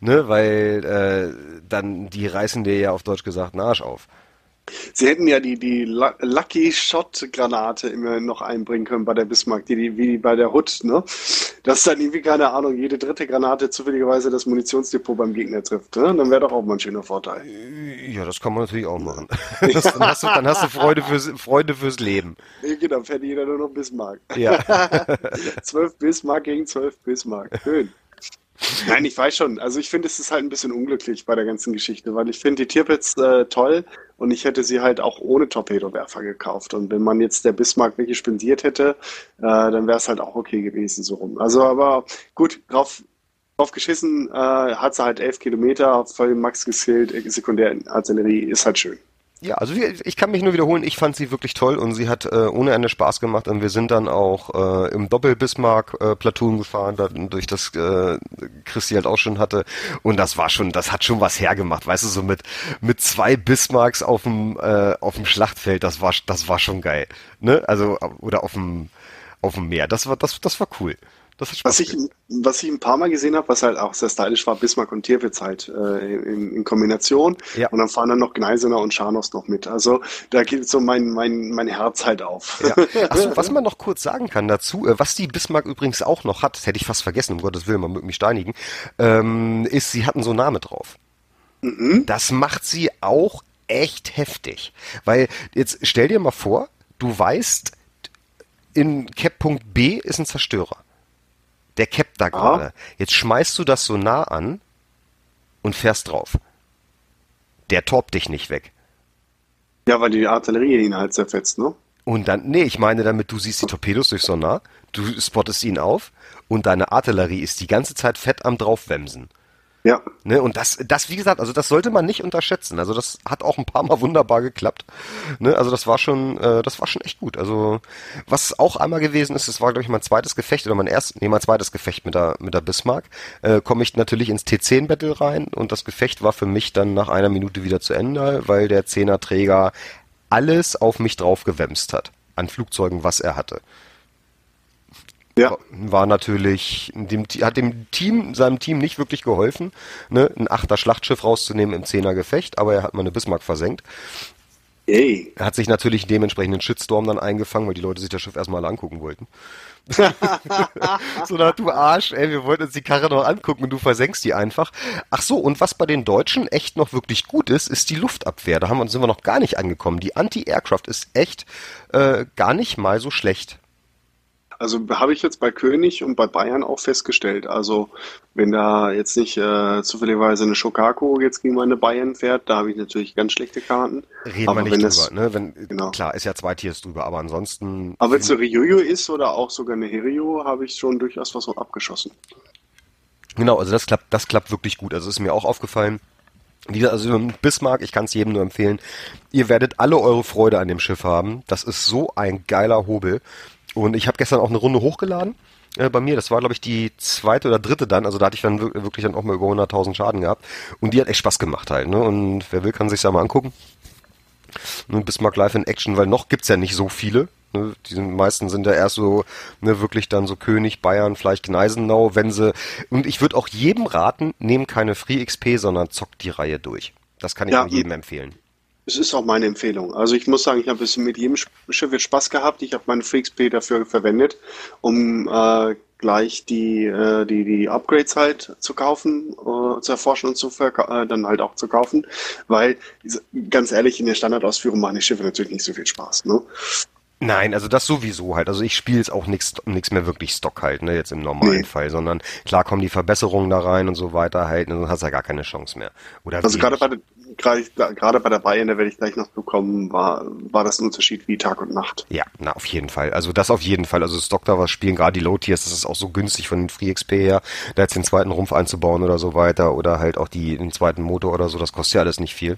Ne, weil äh, dann die reißen dir ja auf Deutsch gesagt einen Arsch auf. Sie hätten ja die, die Lucky Shot Granate immer noch einbringen können bei der Bismarck, die, die wie bei der Hood, ne? Dass dann irgendwie, keine Ahnung, jede dritte Granate zufälligerweise das Munitionsdepot beim Gegner trifft. Ne? Dann wäre doch auch mal ein schöner Vorteil. Ja, das kann man natürlich auch machen. Das, [LAUGHS] [LAUGHS] dann, hast du, dann hast du Freude fürs, Freude fürs Leben. Ja, genau, fährt jeder nur noch Bismarck. Ja. [LAUGHS] zwölf Bismarck gegen zwölf Bismarck. Schön. Nein, ich weiß schon. Also ich finde, es ist halt ein bisschen unglücklich bei der ganzen Geschichte, weil ich finde die Tierpits äh, toll und ich hätte sie halt auch ohne Torpedowerfer gekauft. Und wenn man jetzt der Bismarck wirklich spendiert hätte, äh, dann wäre es halt auch okay gewesen so rum. Also aber gut, drauf, drauf geschissen, äh, hat sie halt elf Kilometer, voll Max geskillt, Sekundärartillerie, ist halt schön. Ja, also ich kann mich nur wiederholen, ich fand sie wirklich toll und sie hat äh, ohne Ende Spaß gemacht und wir sind dann auch äh, im Doppel-Bismarck-Platoon äh, gefahren, da, durch das äh, Christi halt auch schon hatte und das war schon, das hat schon was hergemacht, weißt du, so mit mit zwei Bismarcks auf dem äh, auf dem Schlachtfeld, das war das war schon geil, ne? Also oder auf dem auf dem Meer, das war das das war cool. Was, ich, was ich ein paar Mal gesehen habe, was halt auch sehr stylisch war, Bismarck und Tierwitz halt äh, in, in, Kombination. Ja. Und dann fahren dann noch Gneisener und Scharnos noch mit. Also da geht so mein, mein, mein Herz halt auf. Ja. Achso, [LAUGHS] was man noch kurz sagen kann dazu, äh, was die Bismarck übrigens auch noch hat, das hätte ich fast vergessen, um Gottes Willen, man möge mich steinigen, ähm, ist, sie hatten so Name drauf. Mhm. Das macht sie auch echt heftig. Weil jetzt stell dir mal vor, du weißt, in Cap.B B ist ein Zerstörer. Der cappt da gerade. Jetzt schmeißt du das so nah an und fährst drauf. Der torbt dich nicht weg. Ja, weil die Artillerie ihn halt zerfetzt, ne? Und dann, nee, ich meine damit, du siehst die Torpedos durch Sonar, du spottest ihn auf und deine Artillerie ist die ganze Zeit fett am draufwemsen. Ja. Ne, und das, das, wie gesagt, also das sollte man nicht unterschätzen. Also das hat auch ein paar Mal wunderbar geklappt. Ne, also das war schon, äh, das war schon echt gut. Also was auch einmal gewesen ist, das war glaube ich mein zweites Gefecht oder mein erstes, nee, mein zweites Gefecht mit der mit der Bismarck. Äh, Komme ich natürlich ins T10 Battle rein und das Gefecht war für mich dann nach einer Minute wieder zu Ende, weil der Zehner-Träger alles auf mich drauf gewemst hat an Flugzeugen, was er hatte. Ja. War natürlich, dem, hat dem Team, seinem Team nicht wirklich geholfen, ne, ein achter Schlachtschiff rauszunehmen im Zehner Gefecht, aber er hat mal eine Bismarck versenkt. Ey. Er hat sich natürlich dementsprechend einen Shitstorm dann eingefangen, weil die Leute sich das Schiff erstmal angucken wollten. [LAUGHS] so, na, du Arsch, ey, wir wollten uns die Karre noch angucken und du versenkst die einfach. Ach so, und was bei den Deutschen echt noch wirklich gut ist, ist die Luftabwehr. Da haben wir, sind wir noch gar nicht angekommen. Die Anti-Aircraft ist echt äh, gar nicht mal so schlecht. Also habe ich jetzt bei König und bei Bayern auch festgestellt. Also wenn da jetzt nicht äh, zufälligerweise eine Shokaku jetzt gegen meine Bayern fährt, da habe ich natürlich ganz schlechte Karten. Reden aber wir nicht drüber, es, ne? Wenn, genau. Klar, ist ja zwei Tiers drüber, aber ansonsten. Aber wenn es eine Ryuyu ist oder auch sogar eine Hirio, habe ich schon durchaus was abgeschossen. Genau, also das klappt, das klappt wirklich gut. Also ist mir auch aufgefallen. Also Bismarck, ich kann es jedem nur empfehlen. Ihr werdet alle eure Freude an dem Schiff haben. Das ist so ein geiler Hobel. Und ich habe gestern auch eine Runde hochgeladen äh, bei mir. Das war, glaube ich, die zweite oder dritte dann. Also da hatte ich dann wirklich dann auch mal über 100.000 Schaden gehabt. Und die hat echt Spaß gemacht halt. Ne? Und wer will, kann sich ja mal angucken. Ne, Bismarck Live in Action, weil noch gibt's ja nicht so viele. Ne? Die meisten sind ja erst so ne, wirklich dann so König, Bayern, vielleicht Gneisenau, wenn sie. Und ich würde auch jedem raten, nehmen keine Free XP, sondern zockt die Reihe durch. Das kann ich ja, jedem empfehlen. Es ist auch meine Empfehlung. Also ich muss sagen, ich habe mit jedem Schiff jetzt Spaß gehabt. Ich habe meine FreeXP dafür verwendet, um äh, gleich die, äh, die, die Upgrades halt zu kaufen, äh, zu erforschen und zu äh, dann halt auch zu kaufen. Weil, ganz ehrlich, in der Standardausführung machen die Schiffe natürlich nicht so viel Spaß. Ne? Nein, also das sowieso halt. Also ich spiele jetzt auch nichts nichts mehr wirklich Stock halt, ne, jetzt im normalen nee. Fall, sondern klar kommen die Verbesserungen da rein und so weiter halt, und dann hast du ja gar keine Chance mehr. Oder also gerade bei, gerade, bei der Bayern, da werde ich gleich noch bekommen, war, war das ein Unterschied wie Tag und Nacht. Ja, na, auf jeden Fall. Also das auf jeden Fall. Also Stock da was spielen, gerade die Low Tiers, das ist auch so günstig von den Free XP her, da jetzt den zweiten Rumpf einzubauen oder so weiter oder halt auch die, den zweiten Motor oder so, das kostet ja alles nicht viel.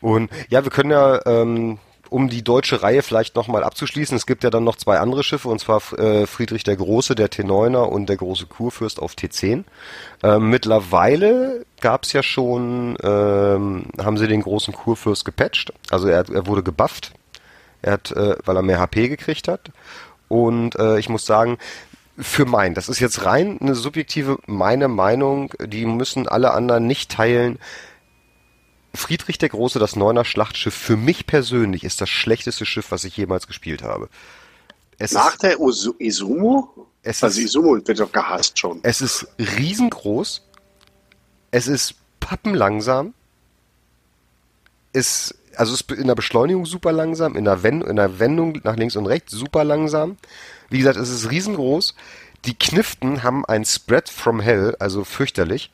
Und ja, wir können ja, ähm, um die deutsche Reihe vielleicht nochmal abzuschließen, es gibt ja dann noch zwei andere Schiffe, und zwar äh, Friedrich der Große, der T9er und der große Kurfürst auf T10. Ähm, mittlerweile gab es ja schon, ähm, haben sie den großen Kurfürst gepatcht, also er, er wurde gebufft, er hat, äh, weil er mehr HP gekriegt hat. Und äh, ich muss sagen, für mein, das ist jetzt rein eine subjektive meine Meinung, die müssen alle anderen nicht teilen. Friedrich der Große, das Neuner Schlachtschiff, für mich persönlich ist das schlechteste Schiff, was ich jemals gespielt habe. Es Nach ist, der Osu Izumo? Es also Izumo wird doch gehasst schon. Es ist riesengroß. Es ist pappenlangsam. Es, also es ist in der Beschleunigung super langsam, in der, Wend in der Wendung nach links und rechts super langsam. Wie gesagt, es ist riesengroß. Die Kniften haben ein Spread from Hell, also fürchterlich.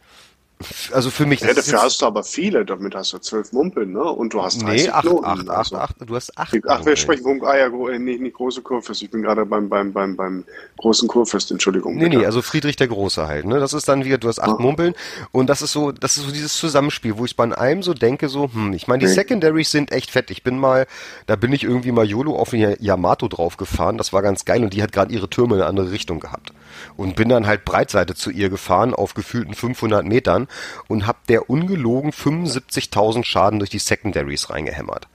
Also für mich. Ja, dafür hast du aber viele, damit hast du zwölf Mumpeln, ne? Und du hast 30 nee, acht, Knoten. Acht, also. acht, acht, du hast acht. Ach, wir sprechen vom, ah ja, nicht, nicht große Kurfürst. Ich bin gerade beim, beim, beim, beim großen Kurfürst, Entschuldigung. Nee, bitte. nee, also Friedrich der Große halt, ne? Das ist dann wieder, du hast acht ah. Mumpeln und das ist so, das ist so dieses Zusammenspiel, wo ich bei einem so denke, so, hm, ich meine, die nee. Secondaries sind echt fett. Ich bin mal, da bin ich irgendwie mal YOLO auf den Yamato draufgefahren, das war ganz geil und die hat gerade ihre Türme in eine andere Richtung gehabt und bin dann halt Breitseite zu ihr gefahren auf gefühlten 500 Metern und hab der ungelogen 75.000 Schaden durch die Secondaries reingehämmert.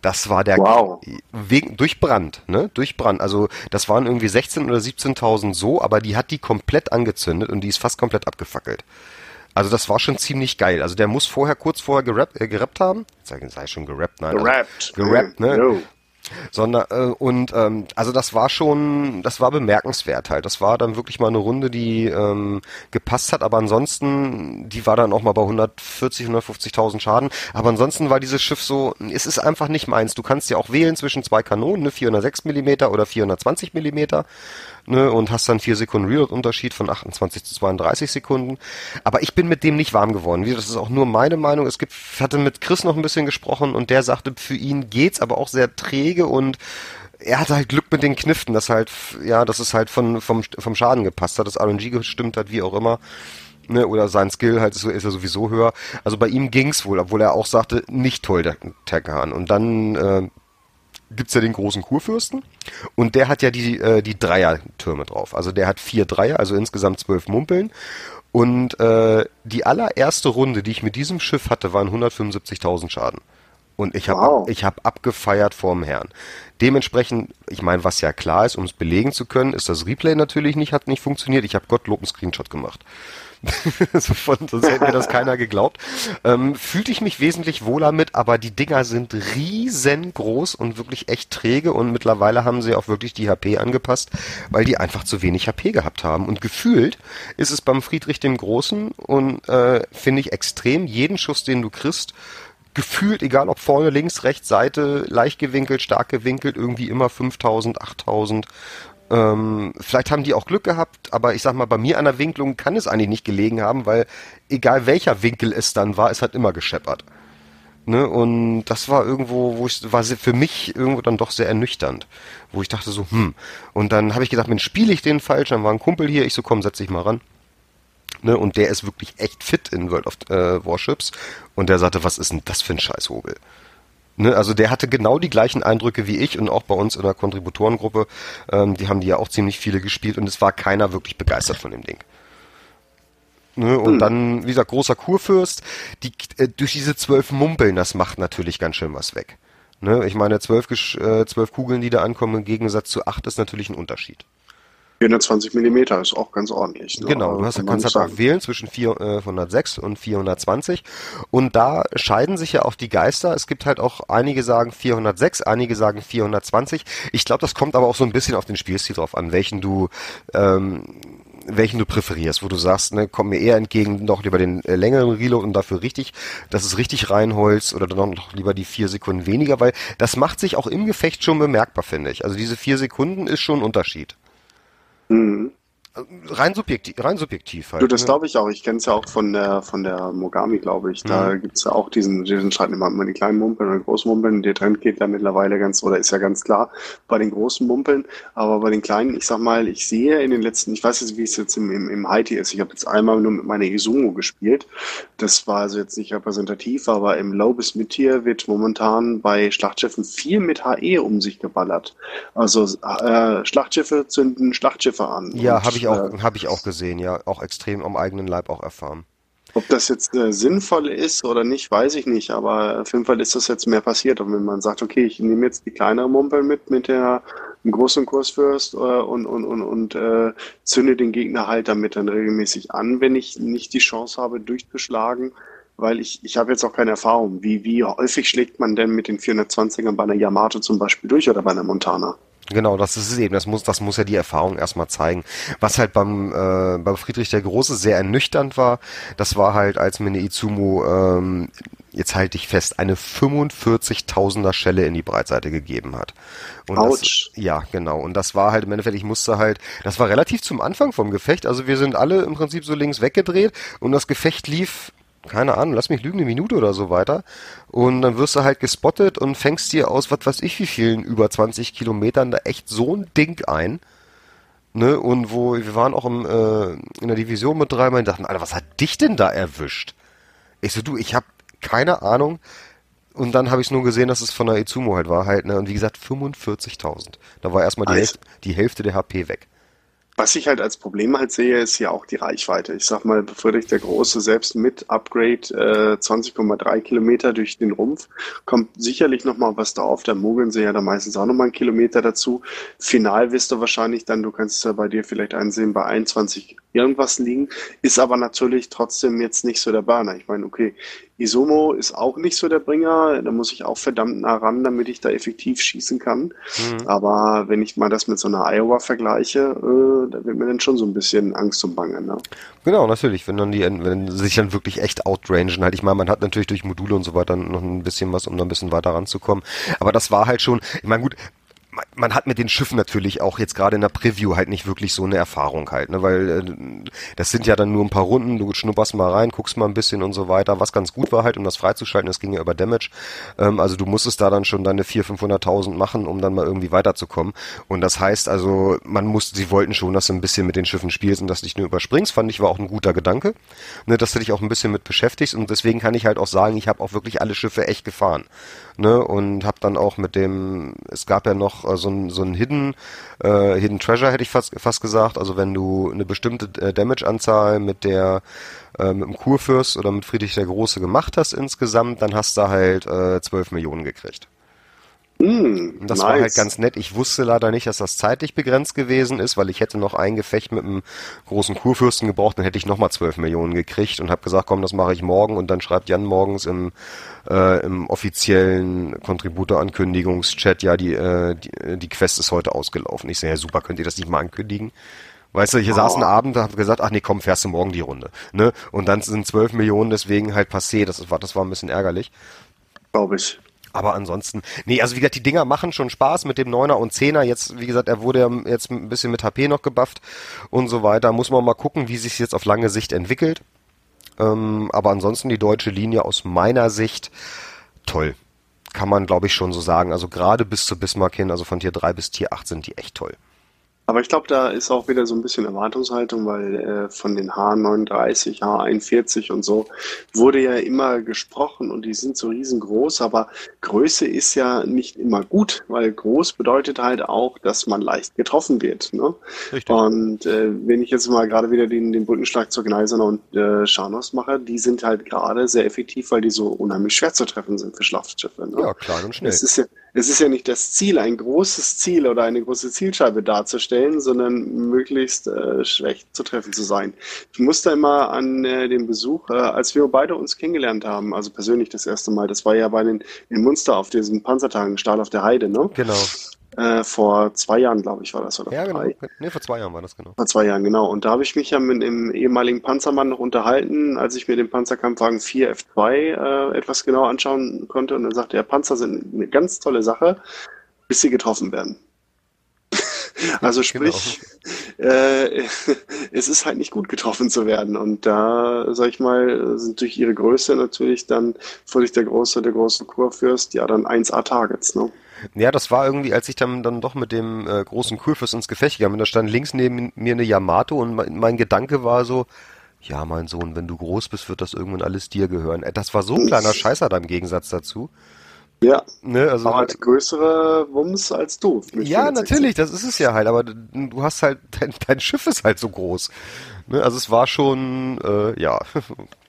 Das war der wow. wegen durch Brand, ne? Durch Brand. Also das waren irgendwie 16 oder 17.000 so, aber die hat die komplett angezündet und die ist fast komplett abgefackelt. Also das war schon ziemlich geil. Also der muss vorher kurz vorher gerappt, äh, gerappt haben. Sei, sei schon gerappt, nein. Gerappt. Also, gerappt, ne? No sondern äh, und ähm, also das war schon, das war bemerkenswert halt. Das war dann wirklich mal eine Runde, die ähm, gepasst hat, aber ansonsten, die war dann auch mal bei 140, 150.000 Schaden. Aber ansonsten war dieses Schiff so, es ist einfach nicht meins. Du kannst ja auch wählen zwischen zwei Kanonen, ne, 406 Millimeter oder 420 Millimeter ne, und hast dann vier Sekunden Reload-Unterschied von 28 zu 32 Sekunden. Aber ich bin mit dem nicht warm geworden. Das ist auch nur meine Meinung. Es gibt, hatte mit Chris noch ein bisschen gesprochen und der sagte, für ihn geht's, aber auch sehr träge und er hatte halt Glück mit den Kniften, dass halt, ja, dass es halt von, vom, vom Schaden gepasst hat, dass RNG gestimmt hat, wie auch immer. Ne, oder sein Skill halt ist, ist er sowieso höher. Also bei ihm ging's wohl, obwohl er auch sagte, nicht toll, der Terkan. Und dann äh, gibt's ja den großen Kurfürsten und der hat ja die, äh, die Dreier-Türme drauf. Also der hat vier Dreier, also insgesamt zwölf Mumpeln. Und äh, die allererste Runde, die ich mit diesem Schiff hatte, waren 175.000 Schaden. Und ich habe wow. ich hab abgefeiert vorm Herrn. Dementsprechend, ich meine, was ja klar ist, um es belegen zu können, ist das Replay natürlich nicht, hat nicht funktioniert. Ich habe Gottlob einen Screenshot gemacht. [LAUGHS] sonst hätte mir das keiner geglaubt. Ähm, fühlte ich mich wesentlich wohler mit, aber die Dinger sind riesengroß und wirklich echt träge und mittlerweile haben sie auch wirklich die HP angepasst, weil die einfach zu wenig HP gehabt haben. Und gefühlt ist es beim Friedrich dem Großen und äh, finde ich extrem, jeden Schuss, den du kriegst, gefühlt, egal ob vorne, links, rechts, Seite, leicht gewinkelt, stark gewinkelt, irgendwie immer 5000, 8000 ähm, vielleicht haben die auch Glück gehabt, aber ich sag mal, bei mir an der Winklung kann es eigentlich nicht gelegen haben, weil egal welcher Winkel es dann war, es hat immer gescheppert. Ne? Und das war irgendwo, wo ich, war für mich irgendwo dann doch sehr ernüchternd, wo ich dachte so, hm. Und dann habe ich gedacht, Mensch, spiele ich den falsch? Dann war ein Kumpel hier, ich so, komm, setz dich mal ran. Ne? Und der ist wirklich echt fit in World of äh, Warships. Und der sagte, was ist denn das für ein Scheißhobel? Ne, also der hatte genau die gleichen Eindrücke wie ich und auch bei uns in der Kontributorengruppe, ähm, die haben die ja auch ziemlich viele gespielt und es war keiner wirklich begeistert von dem Ding. Ne, und hm. dann, wie gesagt, großer Kurfürst, die, äh, durch diese zwölf Mumpeln, das macht natürlich ganz schön was weg. Ne, ich meine, zwölf, äh, zwölf Kugeln, die da ankommen, im Gegensatz zu acht, ist natürlich ein Unterschied. 420 Millimeter ist auch ganz ordentlich. Ne? Genau, du hast, kannst halt auch wählen zwischen 406 äh, und 420 und da scheiden sich ja auch die Geister. Es gibt halt auch einige sagen 406, einige sagen 420. Ich glaube, das kommt aber auch so ein bisschen auf den Spielstil drauf an, welchen du ähm, welchen du präferierst, wo du sagst, ne, komm mir eher entgegen, noch lieber den äh, längeren Reload und dafür richtig, dass es richtig reinholst oder dann noch lieber die vier Sekunden weniger, weil das macht sich auch im Gefecht schon bemerkbar, finde ich. Also diese vier Sekunden ist schon ein Unterschied. Mhm. Rein subjektiv, rein subjektiv halt. Du, das ne? glaube ich auch. Ich kenne es ja auch von der von der Mogami, glaube ich. Da mhm. gibt es ja auch diesen, diesen Streit immer, immer die kleinen Mumpeln und die großen Mumpeln. Der Trend geht ja mittlerweile ganz, oder ist ja ganz klar bei den großen Mumpeln. Aber bei den kleinen, ich sag mal, ich sehe in den letzten, ich weiß jetzt, wie es jetzt im, im, im Haiti ist. Ich habe jetzt einmal nur mit meiner Izumo gespielt. Das war also jetzt nicht repräsentativ, aber im Low bis Mid-Tier wird momentan bei Schlachtschiffen viel mit HE um sich geballert. Also äh, Schlachtschiffe zünden Schlachtschiffe an. Ja, habe ich ich auch, habe ich auch gesehen, ja, auch extrem am eigenen Leib auch erfahren. Ob das jetzt äh, sinnvoll ist oder nicht, weiß ich nicht, aber auf jeden Fall ist das jetzt mehr passiert. Und wenn man sagt, okay, ich nehme jetzt die kleinere Mumpel mit, mit der einem großen Kursfürst äh, und, und, und, und äh, zünde den Gegner halt damit dann regelmäßig an, wenn ich nicht die Chance habe, durchzuschlagen, weil ich, ich habe jetzt auch keine Erfahrung. Wie, wie häufig schlägt man denn mit den 420ern bei einer Yamato zum Beispiel durch oder bei einer Montana? Genau, das ist es eben. Das muss, das muss ja die Erfahrung erstmal zeigen. Was halt beim, äh, beim Friedrich der Große sehr ernüchternd war, das war halt, als mir eine Izumo, ähm, jetzt halte ich fest, eine 45.000er Schelle in die Breitseite gegeben hat. Und Autsch. Das, ja, genau. Und das war halt im Endeffekt, ich musste halt, das war relativ zum Anfang vom Gefecht. Also wir sind alle im Prinzip so links weggedreht und das Gefecht lief keine Ahnung, lass mich lügen, eine Minute oder so weiter. Und dann wirst du halt gespottet und fängst dir aus, was weiß ich, wie vielen über 20 Kilometern da echt so ein Ding ein. Ne, und wo, wir waren auch im, äh, in der Division mit dreimal und dachten, Alter, was hat dich denn da erwischt? Ich so, du, ich hab keine Ahnung. Und dann habe ich nur gesehen, dass es von der Izumo halt war halt, ne, und wie gesagt, 45.000. Da war erstmal die, Hälfte, die Hälfte der HP weg. Was ich halt als Problem halt sehe, ist ja auch die Reichweite. Ich sag mal, Friedrich der Große selbst mit Upgrade äh, 20,3 Kilometer durch den Rumpf kommt sicherlich nochmal was drauf. Da mogeln sie ja dann meistens auch nochmal einen Kilometer dazu. Final wirst du wahrscheinlich dann, du kannst es ja bei dir vielleicht einsehen, bei 21 irgendwas liegen, ist aber natürlich trotzdem jetzt nicht so der Burner. Ich meine, okay, Isomo ist auch nicht so der Bringer, da muss ich auch verdammt nah ran, damit ich da effektiv schießen kann. Mhm. Aber wenn ich mal das mit so einer Iowa vergleiche, äh, da wird mir dann schon so ein bisschen Angst und Bange. Ne? Genau, natürlich, wenn dann die, wenn sie sich dann wirklich echt outrangen halt. Ich meine, man hat natürlich durch Module und so weiter noch ein bisschen was, um da ein bisschen weiter ranzukommen. Aber das war halt schon, ich meine, gut, man hat mit den Schiffen natürlich auch jetzt gerade in der Preview halt nicht wirklich so eine Erfahrung halt, ne, weil äh, das sind ja dann nur ein paar Runden, du schnupperst mal rein, guckst mal ein bisschen und so weiter, was ganz gut war halt, um das freizuschalten, das ging ja über Damage, ähm, also du musstest da dann schon deine 400.000, 500.000 machen, um dann mal irgendwie weiterzukommen. Und das heißt also, man muss, sie wollten schon, dass du ein bisschen mit den Schiffen spielst und das nicht nur überspringst, fand ich war auch ein guter Gedanke, ne, dass du dich auch ein bisschen mit beschäftigst. Und deswegen kann ich halt auch sagen, ich habe auch wirklich alle Schiffe echt gefahren, ne, und habe dann auch mit dem, es gab ja noch äh, so ein, so ein Hidden, äh, Hidden Treasure, hätte ich fast, fast gesagt. Also wenn du eine bestimmte äh, Damage-Anzahl mit der äh, mit dem Kurfürst oder mit Friedrich der Große gemacht hast insgesamt, dann hast du halt äh, 12 Millionen gekriegt. Mm, das nice. war halt ganz nett. Ich wusste leider nicht, dass das zeitlich begrenzt gewesen ist, weil ich hätte noch ein Gefecht mit einem großen Kurfürsten gebraucht, dann hätte ich nochmal 12 Millionen gekriegt und habe gesagt, komm, das mache ich morgen und dann schreibt Jan morgens im, äh, im offiziellen Contributor-Ankündigungschat, ja, die, äh, die, die Quest ist heute ausgelaufen. Ich sehe, ja super, könnt ihr das nicht mal ankündigen? Weißt du, ich oh. saß einen Abend, habe gesagt, ach nee, komm, fährst du morgen die Runde. Ne? Und dann sind 12 Millionen deswegen halt passé. Das war, das war ein bisschen ärgerlich. Glaube ich. Aber ansonsten, nee, also wie gesagt, die Dinger machen schon Spaß mit dem Neuner und Zehner. Jetzt, wie gesagt, er wurde ja jetzt ein bisschen mit HP noch gebufft und so weiter. Muss man mal gucken, wie sich jetzt auf lange Sicht entwickelt. Ähm, aber ansonsten die deutsche Linie aus meiner Sicht toll. Kann man, glaube ich, schon so sagen. Also gerade bis zu Bismarck hin, also von Tier 3 bis Tier 8 sind die echt toll. Aber ich glaube, da ist auch wieder so ein bisschen Erwartungshaltung, weil äh, von den H39, H41 und so wurde ja immer gesprochen und die sind so riesengroß, aber Größe ist ja nicht immer gut, weil groß bedeutet halt auch, dass man leicht getroffen wird. Ne? Richtig. Und äh, wenn ich jetzt mal gerade wieder den, den Brückenschlag zur Gneisener und äh, Scharnos mache, die sind halt gerade sehr effektiv, weil die so unheimlich schwer zu treffen sind für Schlachtschiffe. Ne? Ja, klein und schnell. Es ist ja, es ist ja nicht das Ziel, ein großes Ziel oder eine große Zielscheibe darzustellen, sondern möglichst äh, schlecht zu treffen zu sein. Ich musste immer an äh, den Besuch, äh, als wir beide uns kennengelernt haben, also persönlich das erste Mal, das war ja bei den in Munster auf diesen Panzertagen, Stahl auf der Heide, ne? Genau. Äh, vor zwei Jahren, glaube ich, war das, oder Ja, genau. drei? Nee, vor zwei Jahren war das genau. Vor zwei Jahren, genau. Und da habe ich mich ja mit dem ehemaligen Panzermann noch unterhalten, als ich mir den Panzerkampfwagen 4 F2 äh, etwas genauer anschauen konnte. Und dann sagte er, Panzer sind eine ganz tolle Sache, bis sie getroffen werden. [LAUGHS] Also Genau. sprich, äh, [LAUGHS] es ist halt nicht gut getroffen zu werden. Und da, sag ich mal, sind durch ihre Größe natürlich dann völlig der große, der große Kurfürst, ja dann 1A-Targets, ne? Ja, das war irgendwie, als ich dann, dann doch mit dem äh, großen Kurfürst ins Gefecht gegangen bin, da stand links neben mir eine Yamato und mein, mein Gedanke war so, ja, mein Sohn, wenn du groß bist, wird das irgendwann alles dir gehören. Äh, Das war so ein kleiner Scheißer da im Gegensatz dazu. Ja, Ne, also, aber halt größere Wumms als du. ja, 64. natürlich, das ist es ja halt, aber du hast halt, [LAUGHS] dein, dein Schiff ist halt so groß. Ne, also es war schon, äh, ja, [LAUGHS]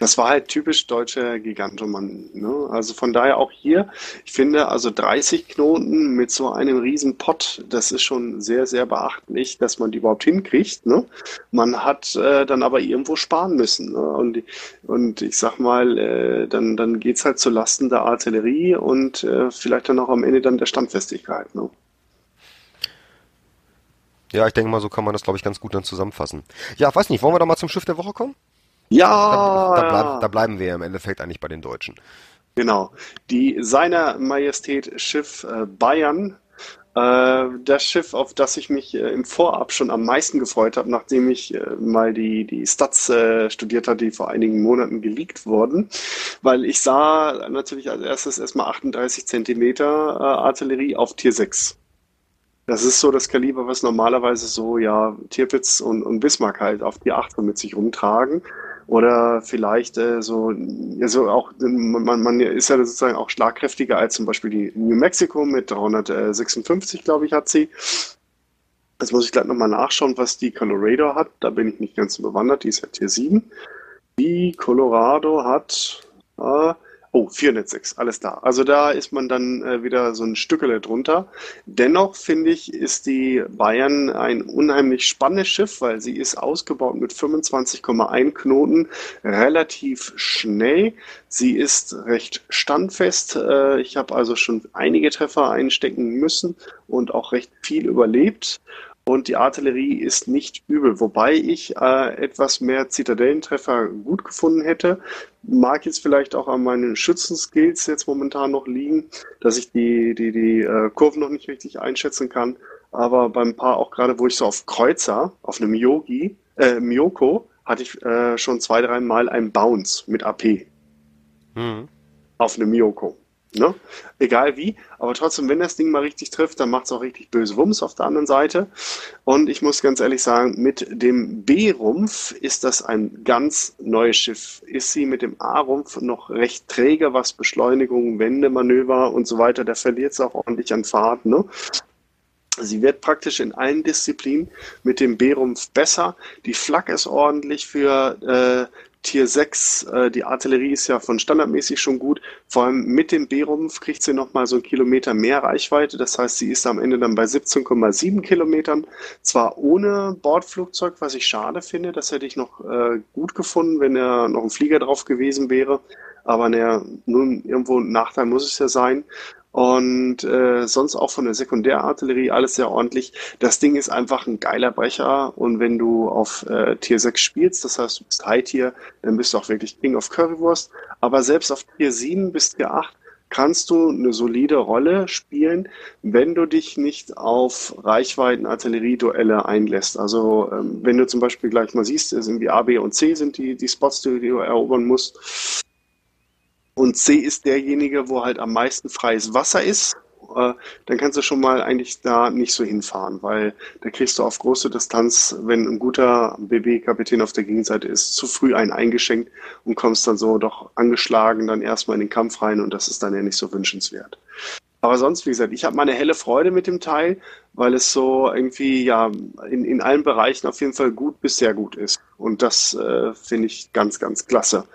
Das war halt typisch deutscher Gigantomann. Ne? Also von daher auch hier, ich finde, also 30 Knoten mit so einem riesen Pott, das ist schon sehr, sehr beachtlich, dass man die überhaupt hinkriegt. Ne? Man hat äh, dann aber irgendwo sparen müssen. Ne? Und, und ich sag mal, äh, dann, dann geht's halt zu Lasten der Artillerie und äh, vielleicht dann auch am Ende dann der Standfestigkeit. Ne? ja, ich denke mal, so kann man das, glaube ich, ganz gut dann zusammenfassen. Ja, weiß nicht, wollen wir da mal zum Schiff der Woche kommen? Da, Ja, da, bleib, da bleiben wir im Endeffekt eigentlich bei den Deutschen. Genau. Die Seiner Majestät Schiff äh, Bayern, äh, das Schiff, auf das ich mich äh, im Vorab schon am meisten gefreut habe, nachdem ich mal die, die Stats studiert hatte, die vor einigen Monaten geleakt wurden, weil ich sah natürlich als erstes erstmal 38 Zentimeter Artillerie auf Tier 6. Das ist so das Kaliber, was normalerweise so, ja, Tirpitz und, und Bismarck halt auf Tier 8 so mit sich rumtragen. Oder vielleicht äh, so, ja, so auch, man, man ist ja sozusagen auch schlagkräftiger als zum Beispiel die New Mexico mit 356, glaube ich, hat sie. Das muss ich gleich nochmal nachschauen, was die Colorado hat. Da bin ich nicht ganz so bewandert, die ist ja Tier 7. Die Colorado hat, äh, oh, 406, alles da. Also da ist man dann äh, wieder so ein Stückele drunter. Dennoch finde ich, ist die Bayern ein unheimlich spannendes Schiff, weil sie ist ausgebaut mit 25,1 Knoten, relativ schnell. Sie ist recht standfest. Äh, Ich habe also schon einige Treffer einstecken müssen und auch recht viel überlebt. Und die Artillerie ist nicht übel, wobei ich äh, etwas mehr Zitadellentreffer gut gefunden hätte. Mag jetzt vielleicht auch an meinen Schützenskills jetzt momentan noch liegen, dass ich die, die, die äh, Kurven noch nicht richtig einschätzen kann. Aber beim Paar auch gerade, wo ich so auf Kreuzer, auf einem Yogi, äh, Miyoko, hatte ich äh, schon zwei, drei Mal einen Bounce mit AP Mhm. auf einem Miyoko. Ne? Egal wie, aber trotzdem, wenn das Ding mal richtig trifft, dann macht es auch richtig böse Wumms auf der anderen Seite. Und ich muss ganz ehrlich sagen, mit dem B-Rumpf ist das ein ganz neues Schiff. Ist sie mit dem A-Rumpf noch recht träge, was Beschleunigung, Wendemanöver und so weiter, da verliert es auch ordentlich an Fahrt. Ne? Sie wird praktisch in allen Disziplinen mit dem B-Rumpf besser. Die Flak ist ordentlich für äh, Tier 6. Äh, die Artillerie ist ja von standardmäßig schon gut. Vor allem mit dem B-Rumpf kriegt sie nochmal so einen Kilometer mehr Reichweite. Das heißt, sie ist am Ende dann bei 17,7 Kilometern. Zwar ohne Bordflugzeug, was ich schade finde. Das hätte ich noch äh, gut gefunden, wenn er noch ein Flieger drauf gewesen wäre. Aber naja, nun irgendwo ein Nachteil muss es ja sein. Und äh, sonst auch von der Sekundärartillerie alles sehr ordentlich. Das Ding ist einfach ein geiler Brecher. Und wenn du auf äh, Tier 6 spielst, das heißt, du bist High-Tier, dann bist du auch wirklich King of Currywurst. Aber selbst auf Tier 7 bis Tier 8 kannst du eine solide Rolle spielen, wenn du dich nicht auf Reichweiten-Artillerieduelle einlässt. Also ähm, wenn du zum Beispiel gleich mal siehst, sind wie A, B und C sind die, die Spots, die du erobern musst. Und C ist derjenige, wo halt am meisten freies Wasser ist. Äh, dann kannst du schon mal eigentlich da nicht so hinfahren, weil da kriegst du auf große Distanz, wenn ein guter BB-Kapitän auf der Gegenseite ist, zu früh einen eingeschenkt und kommst dann so doch angeschlagen dann erstmal in den Kampf rein und das ist dann ja nicht so wünschenswert. Aber sonst, wie gesagt, ich habe meine helle Freude mit dem Teil, weil es so irgendwie ja in, in allen Bereichen auf jeden Fall gut bis sehr gut ist. Und das äh, finde ich ganz, ganz klasse.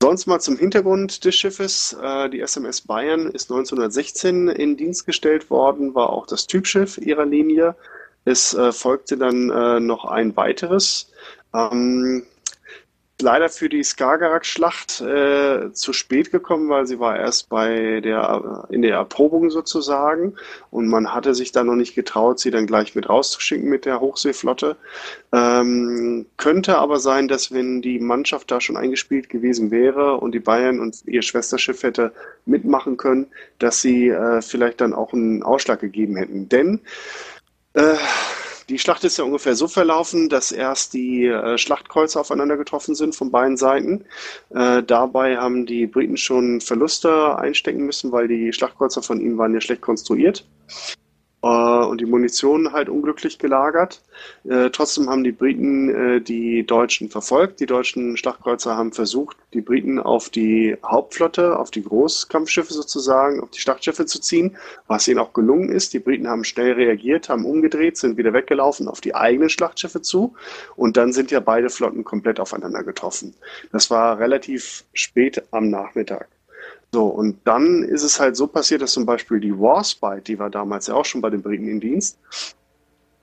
Sonst mal zum Hintergrund des Schiffes. Äh, die SMS Bayern ist 1916 in Dienst gestellt worden, war auch das Typschiff ihrer Linie. Es äh, folgte dann äh, noch ein weiteres. Ähm, leider für die Skagerrak-Schlacht äh, zu spät gekommen, weil sie war erst bei der in der Erprobung sozusagen und man hatte sich da noch nicht getraut, sie dann gleich mit rauszuschicken mit der Hochseeflotte. Ähm, könnte aber sein, dass wenn die Mannschaft da schon eingespielt gewesen wäre und die Bayern und ihr Schwesterschiff hätte mitmachen können, dass sie äh, vielleicht dann auch einen Ausschlag gegeben hätten. Denn äh, die Schlacht ist ja ungefähr so verlaufen, dass erst die äh, Schlachtkreuze aufeinander getroffen sind von beiden Seiten. Äh, dabei haben die Briten schon Verluste einstecken müssen, weil die Schlachtkreuzer von ihnen waren ja schlecht konstruiert und die Munition halt unglücklich gelagert. Äh, trotzdem haben die Briten äh, die Deutschen verfolgt. Die deutschen Schlachtkreuzer haben versucht, die Briten auf die Hauptflotte, auf die Großkampfschiffe sozusagen, auf die Schlachtschiffe zu ziehen, was ihnen auch gelungen ist. Die Briten haben schnell reagiert, haben umgedreht, sind wieder weggelaufen auf die eigenen Schlachtschiffe zu und dann sind ja beide Flotten komplett aufeinander getroffen. Das war relativ spät am Nachmittag. So, und dann ist es halt so passiert, dass zum Beispiel die Warspite, die war damals ja auch schon bei den Briten in Dienst,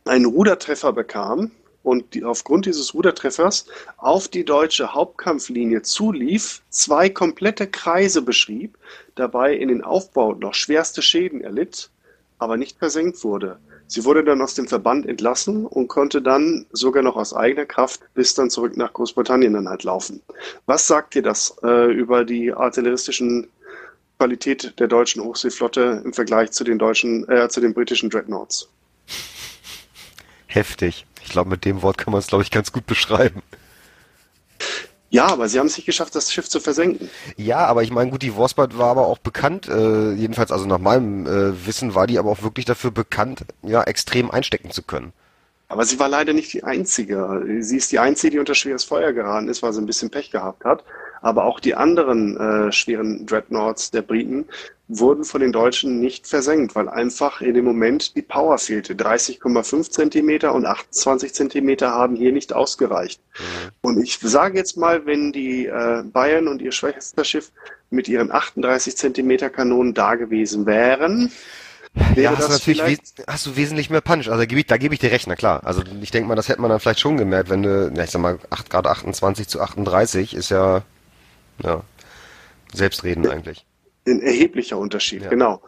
einen Rudertreffer bekam und die, aufgrund dieses Rudertreffers auf die deutsche Hauptkampflinie zulief, zwei komplette Kreise beschrieb, dabei in den Aufbau noch schwerste Schäden erlitt, aber nicht versenkt wurde. Sie wurde dann aus dem Verband entlassen und konnte dann sogar noch aus eigener Kraft bis dann zurück nach Großbritannien dann halt laufen. Was sagt dir das äh, über die artilleristischen Qualität der deutschen Hochseeflotte im Vergleich zu den deutschen, äh, zu den britischen Dreadnoughts. Heftig. Ich glaube, mit dem Wort kann man es, glaube ich, ganz gut beschreiben. Ja, aber sie haben es nicht geschafft, das Schiff zu versenken. Ja, aber ich meine, gut, die Warspite war aber auch bekannt, äh, jedenfalls also nach meinem äh, Wissen war die aber auch wirklich dafür bekannt, ja, extrem einstecken zu können. Aber sie war leider nicht die Einzige. Sie ist die Einzige, die unter schweres Feuer geraten ist, weil sie ein bisschen Pech gehabt hat. Aber auch die anderen äh, schweren Dreadnoughts der Briten wurden von den Deutschen nicht versenkt, weil einfach in dem Moment die Power fehlte. 30,5 Zentimeter und 28 Zentimeter haben hier nicht ausgereicht. Mhm. Und ich sage jetzt mal, wenn die äh, Bayern und ihr Schwesterschiff mit ihren 38 Zentimeter Kanonen da gewesen wären, ja, hast du natürlich hast du wesentlich mehr Punch. Also da gebe ich, da gebe ich dir recht, na klar. Also ich denke mal, das hätte man dann vielleicht schon gemerkt, wenn du, ja, ich sag mal, 8 Grad 28 zu 38 ist ja, ja, Selbstreden eigentlich. Ein erheblicher Unterschied, ja. genau.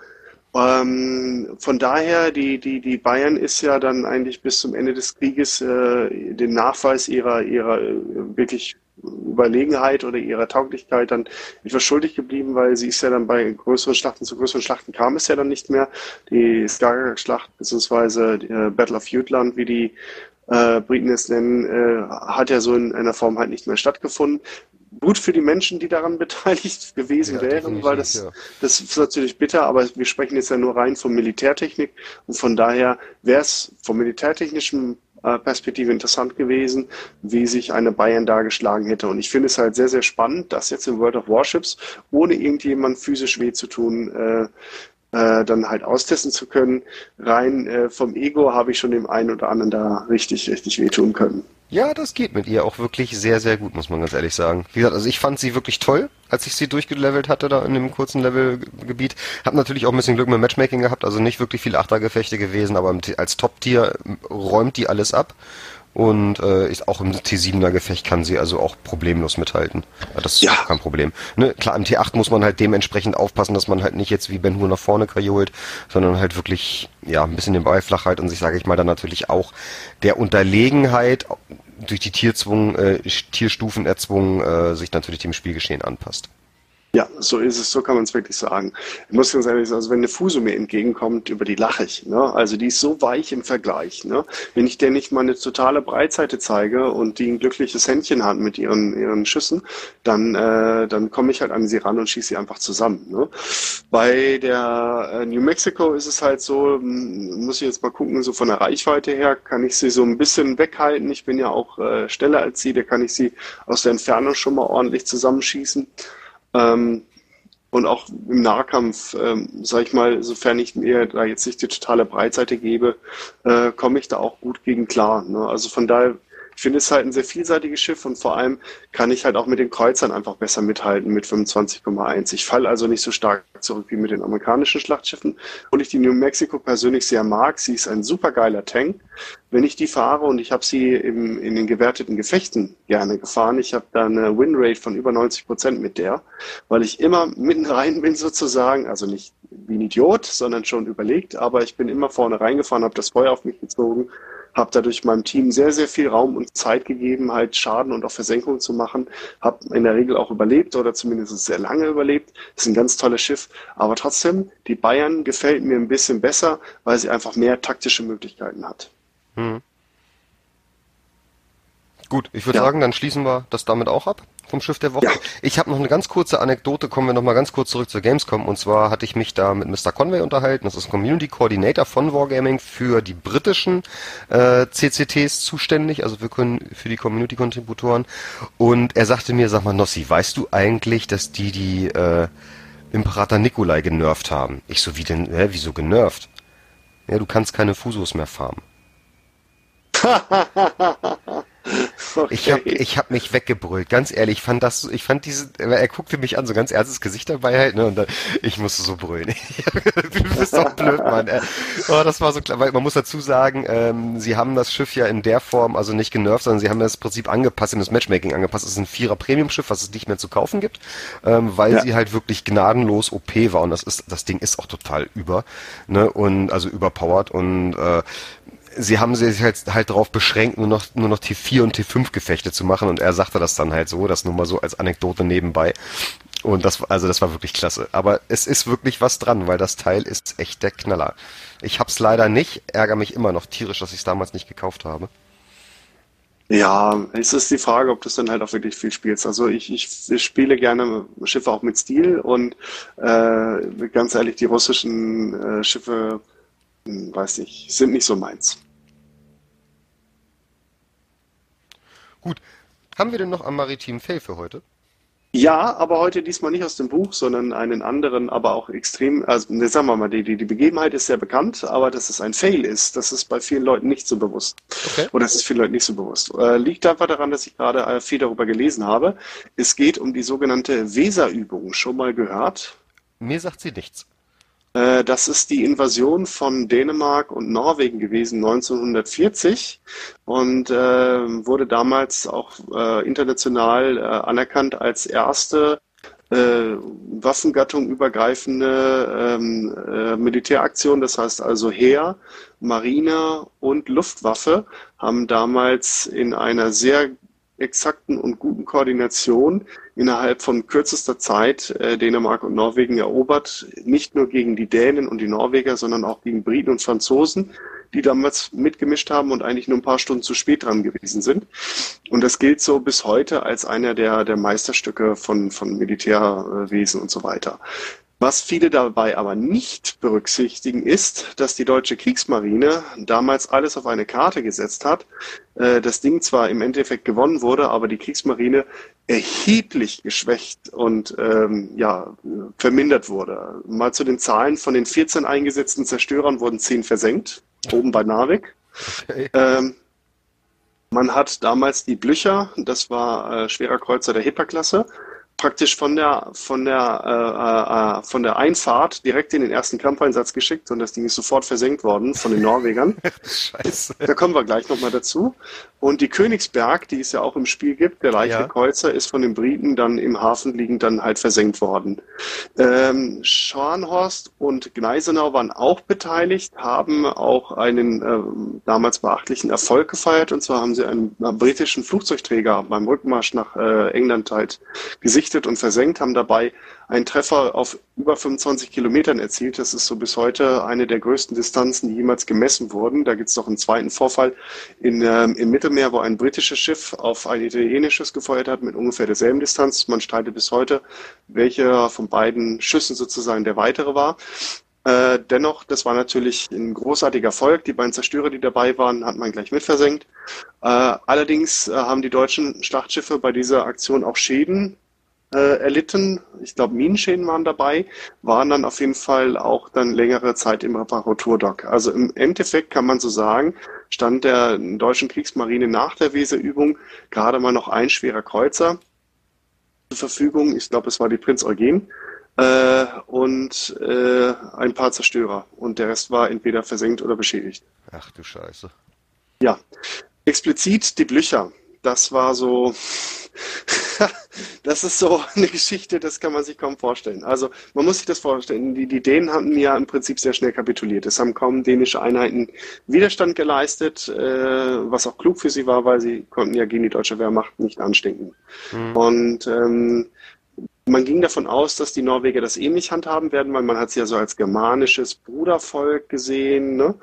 Ähm, von daher, die, die, die Bayern ist ja dann eigentlich bis zum Ende des Krieges äh, den Nachweis ihrer, ihrer äh, wirklich Überlegenheit oder ihrer Tauglichkeit dann etwas schuldig geblieben, weil sie ist ja dann bei größeren Schlachten, zu größeren Schlachten kam es ja dann nicht mehr. Die Skagerrak-Schlacht beziehungsweise die, äh, Battle of Jutland, wie die äh, Briten es nennen, äh, hat ja so in einer Form halt nicht mehr stattgefunden. Gut für die Menschen, die daran [LAUGHS] beteiligt gewesen ja, wären, weil das, ja. das ist natürlich bitter, aber wir sprechen jetzt ja nur rein von Militärtechnik und von daher wäre es vom militärtechnischen äh, Perspektive interessant gewesen, wie sich eine Bayern dargeschlagen hätte. Und ich finde es halt sehr, sehr spannend, dass jetzt in World of Warships, ohne irgendjemand physisch weh zu tun, äh, äh, dann halt austesten zu können. Rein äh, vom Ego habe ich schon dem einen oder anderen da richtig, richtig wehtun können. Ja, das geht mit ihr auch wirklich sehr, sehr gut, muss man ganz ehrlich sagen. Wie gesagt, also ich fand sie wirklich toll, als ich sie durchgelevelt hatte da in dem kurzen Levelgebiet. Hab natürlich auch ein bisschen Glück mit Matchmaking gehabt, also nicht wirklich viele Achtergefechte gewesen, aber als Top-Tier räumt die alles ab. Und äh, ist auch im T7er Gefecht kann sie also auch problemlos mithalten. Das ist ja. auch kein Problem. Ne? Klar, im T8 muss man halt dementsprechend aufpassen, dass man halt nicht jetzt wie Ben Hur nach vorne kajolt, sondern halt wirklich ja ein bisschen den Ball flach halt und sich, sage ich mal, dann natürlich auch der Unterlegenheit durch die Tierzwung, äh, Tierstufen erzwungen, äh, sich natürlich dem Spielgeschehen anpasst. Ja, so ist es, so kann man es wirklich sagen. Ich muss ganz ehrlich sagen, also wenn eine Fuso mir entgegenkommt, über die lache ich. Ne? Also die ist so weich im Vergleich. Ne? Wenn ich der nicht mal eine totale Breitseite zeige und die ein glückliches Händchen hat mit ihren, ihren Schüssen, dann, äh, dann komme ich halt an sie ran und schieße sie einfach zusammen. Ne? Bei der äh, New Mexico ist es halt so, hm, muss ich jetzt mal gucken, so von der Reichweite her kann ich sie so ein bisschen weghalten. Ich bin ja auch äh, schneller als sie, da kann ich sie aus der Entfernung schon mal ordentlich zusammenschießen. Ähm, und auch im Nahkampf, ähm, sage ich mal, sofern ich mir da jetzt nicht die totale Breitseite gebe, äh, komme ich da auch gut gegen klar. Ne? Also von daher Ich finde es halt ein sehr vielseitiges Schiff und vor allem kann ich halt auch mit den Kreuzern einfach besser mithalten mit 25,1. Ich falle also nicht so stark zurück wie mit den amerikanischen Schlachtschiffen. Und ich die New Mexico persönlich sehr mag. Sie ist ein supergeiler Tank. Wenn ich die fahre und ich habe sie im, in den gewerteten Gefechten gerne gefahren, ich habe da eine Winrate von über 90 Prozent mit der, weil ich immer mitten rein bin sozusagen, also nicht wie ein Idiot, sondern schon überlegt, aber ich bin immer vorne reingefahren, habe das Feuer auf mich gezogen, habe dadurch meinem Team sehr, sehr viel Raum und Zeit gegeben, halt Schaden und auch Versenkung zu machen, habe in der Regel auch überlebt oder zumindest sehr lange überlebt. Das ist ein ganz tolles Schiff, aber trotzdem, die Bayern gefällt mir ein bisschen besser, weil sie einfach mehr taktische Möglichkeiten hat. Hm. Gut, ich würde ja. sagen, dann schließen wir das damit auch ab vom Schiff der Woche. Ja. Ich habe noch eine ganz kurze Anekdote, kommen wir noch mal ganz kurz zurück zur Gamescom. Und zwar hatte ich mich da mit Mr. Conway unterhalten. Das ist Community Coordinator von Wargaming für die britischen äh, CCTs zuständig, also für, für die Community-Kontributoren. Und er sagte mir, sag mal, Nossi, weißt du eigentlich, dass die die äh, Imperator Nikolai genervt haben? Ich so, wie denn, hä, wieso genervt? Ja, du kannst keine Fusos mehr farmen. [LAUGHS] Okay. Ich habe ich hab mich weggebrüllt, ganz ehrlich. Ich fand das, ich fand diese, er guckte mich an, so ganz ernstes Gesicht dabei halt, ne, und dann, ich musste so brüllen. [LAUGHS] du bist doch blöd, Mann. Oh, das war so klar, weil man muss dazu sagen, ähm, sie haben das Schiff ja in der Form, also nicht genervt, sondern sie haben das Prinzip angepasst, in das Matchmaking angepasst. Es ist ein Vierer Premium-Schiff, was es nicht mehr zu kaufen gibt, ähm, weil ja. sie halt wirklich gnadenlos OP war und das ist, das Ding ist auch total über, ne, und also überpowered und äh, sie haben sich halt, halt darauf beschränkt, nur noch, nur noch T4 und T5 Gefechte zu machen und er sagte das dann halt so, das nur mal so als Anekdote nebenbei. Und das, also das war wirklich klasse. Aber es ist wirklich was dran, weil das Teil ist echt der Knaller. Ich hab's leider nicht, ärgere mich immer noch tierisch, dass ich es damals nicht gekauft habe. Ja, es ist die Frage, ob du es dann halt auch wirklich viel spielst. Also ich, ich, ich spiele gerne Schiffe auch mit Stil und äh, ganz ehrlich, die russischen äh, Schiffe, hm, weiß ich, sind nicht so meins. Gut. Haben wir denn noch am maritimen Fail für heute? Ja, aber heute diesmal nicht aus dem Buch, sondern einen anderen, aber auch extrem, also ne, sagen wir mal, die, die, die Begebenheit ist sehr bekannt, aber dass es ein Fail ist, das ist bei vielen Leuten nicht so bewusst. Okay. Oder das ist vielen Leuten nicht so bewusst. Äh, liegt einfach daran, dass ich gerade äh, viel darüber gelesen habe. Es geht um die sogenannte Weserübung. Schon mal gehört? Mir sagt sie nichts. Äh, das ist die Invasion von Dänemark und Norwegen gewesen 1940 und äh, wurde damals auch äh, international anerkannt als erste äh, Waffengattung übergreifende ähm, äh, Militäraktion. Das heißt also Heer, Marine und Luftwaffe haben damals in einer sehr exakten und guten Koordination innerhalb von kürzester Zeit äh, Dänemark und Norwegen erobert, nicht nur gegen die Dänen und die Norweger, sondern auch gegen Briten und Franzosen, die damals mitgemischt haben und eigentlich nur ein paar Stunden zu spät dran gewesen sind. Und das gilt so bis heute als einer der, der Meisterstücke von, von Militärwesen und so weiter. Was viele dabei aber nicht berücksichtigen, ist, dass die deutsche Kriegsmarine damals alles auf eine Karte gesetzt hat. Äh, das Ding zwar im Endeffekt gewonnen wurde, aber die Kriegsmarine erheblich geschwächt und ähm, ja, vermindert wurde. Mal zu den Zahlen. Von den 14 eingesetzten Zerstörern wurden 10 versenkt, oben bei Narvik. Okay. Ähm, man hat damals die Blücher, das war äh, schwerer Kreuzer der Hipper-Klasse, praktisch von der von der äh, äh, von der Einfahrt direkt in den ersten Kampfeinsatz geschickt und das Ding ist sofort versenkt worden von den Norwegern. [LAUGHS] Scheiße. Da kommen wir gleich nochmal dazu. Und die Königsberg, die es ja auch im Spiel gibt, der leichte ja. Kreuzer, ist von den Briten dann im Hafen liegend dann halt versenkt worden. Ähm, Scharnhorst und Gneisenau waren auch beteiligt, haben auch einen äh, damals beachtlichen Erfolg gefeiert. Und zwar haben sie einen, einen britischen Flugzeugträger beim Rückmarsch nach äh, England halt gesichtet und versenkt, haben dabei einen Treffer auf über 25 Kilometern erzielt. Das ist so bis heute eine der größten Distanzen, die jemals gemessen wurden. Da gibt es noch einen zweiten Vorfall in, ähm, im Mittelmeer, wo ein britisches Schiff auf ein italienisches gefeuert hat mit ungefähr derselben Distanz. Man streitet bis heute, welcher von beiden Schüssen sozusagen der weitere war. Äh, dennoch, das war natürlich ein großartiger Erfolg. Die beiden Zerstörer, die dabei waren, hat man gleich mitversenkt. Äh, allerdings äh, haben die deutschen Schlachtschiffe bei dieser Aktion auch Schäden äh, erlitten. Ich glaube, Minenschäden waren dabei, waren dann auf jeden Fall auch dann längere Zeit im Reparaturdock. Also im Endeffekt kann man so sagen, stand der deutschen Kriegsmarine nach der Weserübung gerade mal noch ein schwerer Kreuzer zur Verfügung. Ich glaube, es war die Prinz Eugen. Äh, und äh, ein paar Zerstörer. Und der Rest war entweder versenkt oder beschädigt. Ach du Scheiße. Ja. Explizit die Blücher. Das war so, [LAUGHS] das ist so eine Geschichte, das kann man sich kaum vorstellen. Also man muss sich das vorstellen. Die, die Dänen hatten ja im Prinzip sehr schnell kapituliert. Es haben kaum dänische Einheiten Widerstand geleistet, äh, was auch klug für sie war, weil sie konnten ja gegen die deutsche Wehrmacht nicht anstinken. Mhm. Und ähm, man ging davon aus, dass die Norweger das ähnlich handhaben werden, weil man hat sie ja so als germanisches Brudervolk gesehen ne?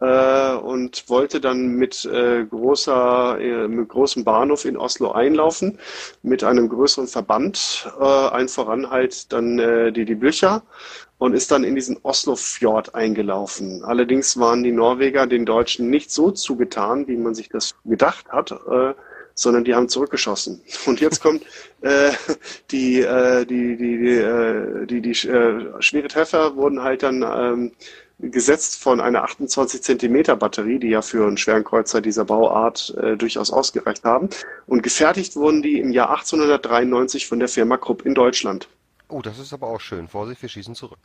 Äh, und wollte dann mit, äh, großer, äh, mit großem Bahnhof in Oslo einlaufen, mit einem größeren Verband, äh, ein voran halt dann äh, die, die Blücher und ist dann in diesen Oslo-Fjord eingelaufen. Allerdings waren die Norweger den Deutschen nicht so zugetan, wie man sich das gedacht hat. Äh, sondern die haben zurückgeschossen. Und jetzt kommt [LAUGHS] äh, die, äh, die, die, die, äh, die, die äh, schwere Treffer wurden halt dann ähm, gesetzt von einer 28 Zentimeter Batterie, die ja für einen schweren Kreuzer dieser Bauart äh, durchaus ausgereicht haben. Und gefertigt wurden die im Jahr 1893 von der Firma Krupp in Deutschland. Oh, das ist aber auch schön. Vorsicht, wir schießen zurück.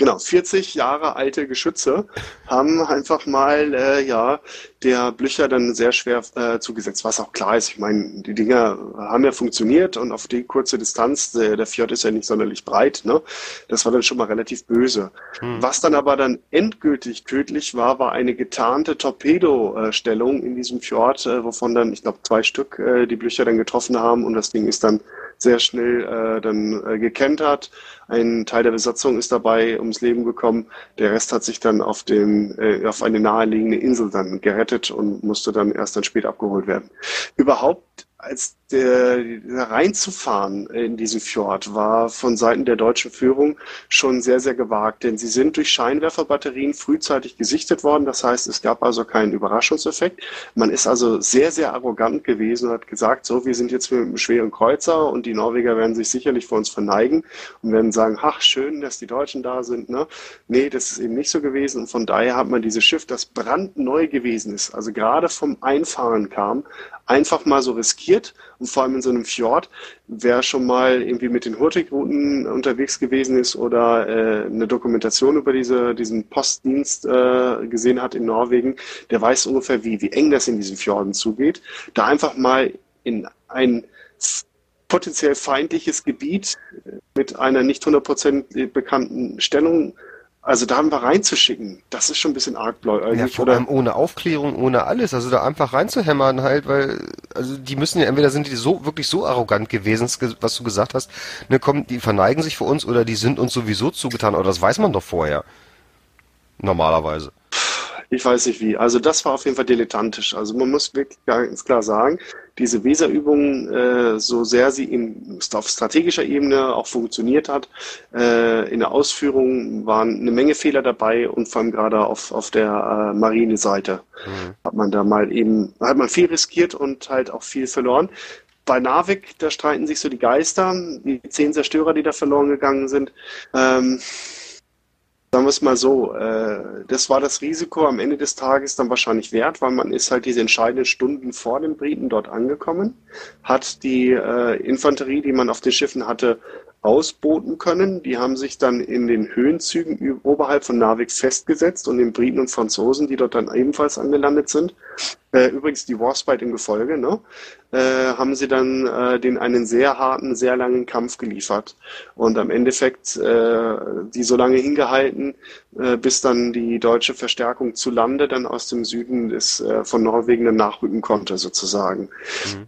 Genau, 40 Jahre alte Geschütze haben einfach mal, äh, ja, der Blücher dann sehr schwer äh, zugesetzt, was auch klar ist. Ich meine, die Dinger haben ja funktioniert und auf die kurze Distanz, der, der Fjord ist ja nicht sonderlich breit, ne? Das war dann schon mal relativ böse. Hm. Was dann aber dann endgültig tödlich war, war eine getarnte Torpedostellung in diesem Fjord, äh, wovon dann, ich glaube, zwei Stück äh, die Blücher dann getroffen haben und das Ding ist dann sehr schnell äh, dann äh, gekentert. Ein Teil der Besatzung ist dabei ums Leben gekommen. Der Rest hat sich dann auf dem äh, auf eine naheliegende Insel dann gerettet und musste dann erst dann spät abgeholt werden. Überhaupt als der, reinzufahren in diesen Fjord war von Seiten der deutschen Führung schon sehr, sehr gewagt, denn sie sind durch Scheinwerferbatterien frühzeitig gesichtet worden. Das heißt, es gab also keinen Überraschungseffekt. Man ist also sehr, sehr arrogant gewesen und hat gesagt, so, wir sind jetzt mit einem schweren Kreuzer und die Norweger werden sich sicherlich vor uns verneigen und werden sagen, ach, schön, dass die Deutschen da sind. Ne? Nee, das ist eben nicht so gewesen und von daher hat man dieses Schiff, das brandneu gewesen ist, also gerade vom Einfahren kam, einfach mal so riskiert und vor allem in so einem Fjord. Wer schon mal irgendwie mit den Hurtigruten unterwegs gewesen ist oder äh, eine Dokumentation über diese, diesen Postdienst äh, gesehen hat in Norwegen, der weiß ungefähr, wie, wie eng das in diesen Fjorden zugeht. Da einfach mal in ein potenziell feindliches Gebiet mit einer nicht 100% bekannten Stellung also da haben wir reinzuschicken, das ist schon ein bisschen argbläuig. Ja, vor allem ohne Aufklärung, ohne alles. Also da einfach reinzuhämmern halt, weil, also die müssen ja, entweder sind die so, wirklich so arrogant gewesen, was du gesagt hast, ne, kommen, die verneigen sich für uns oder die sind uns sowieso zugetan, aber das weiß man doch vorher. Normalerweise. Ich weiß nicht wie. Also das war auf jeden Fall dilettantisch. Also man muss wirklich ganz klar sagen, diese Weserübung, äh, so sehr sie in, auf strategischer Ebene auch funktioniert hat, äh, in der Ausführung waren eine Menge Fehler dabei und vor allem gerade auf, auf der äh, Marineseite mhm. hat man da mal eben, hat man viel riskiert und halt auch viel verloren. Bei Narvik, da streiten sich so die Geister, die zehn Zerstörer, die da verloren gegangen sind. Ähm, Sagen wir es mal so, äh, das war das Risiko am Ende des Tages dann wahrscheinlich wert, weil man ist halt diese entscheidenden Stunden vor den Briten dort angekommen, hat die äh, Infanterie, die man auf den Schiffen hatte, ausboten können. Die haben sich dann in den Höhenzügen oberhalb von Narvik festgesetzt und den Briten und Franzosen, die dort dann ebenfalls angelandet sind, äh, übrigens die Warspite im Gefolge, ne, äh, haben sie dann äh, den einen sehr harten, sehr langen Kampf geliefert und am Endeffekt äh, die so lange hingehalten, äh, bis dann die deutsche Verstärkung zu Lande dann aus dem Süden des, äh, von Norwegen dann nachrücken konnte sozusagen. Mhm.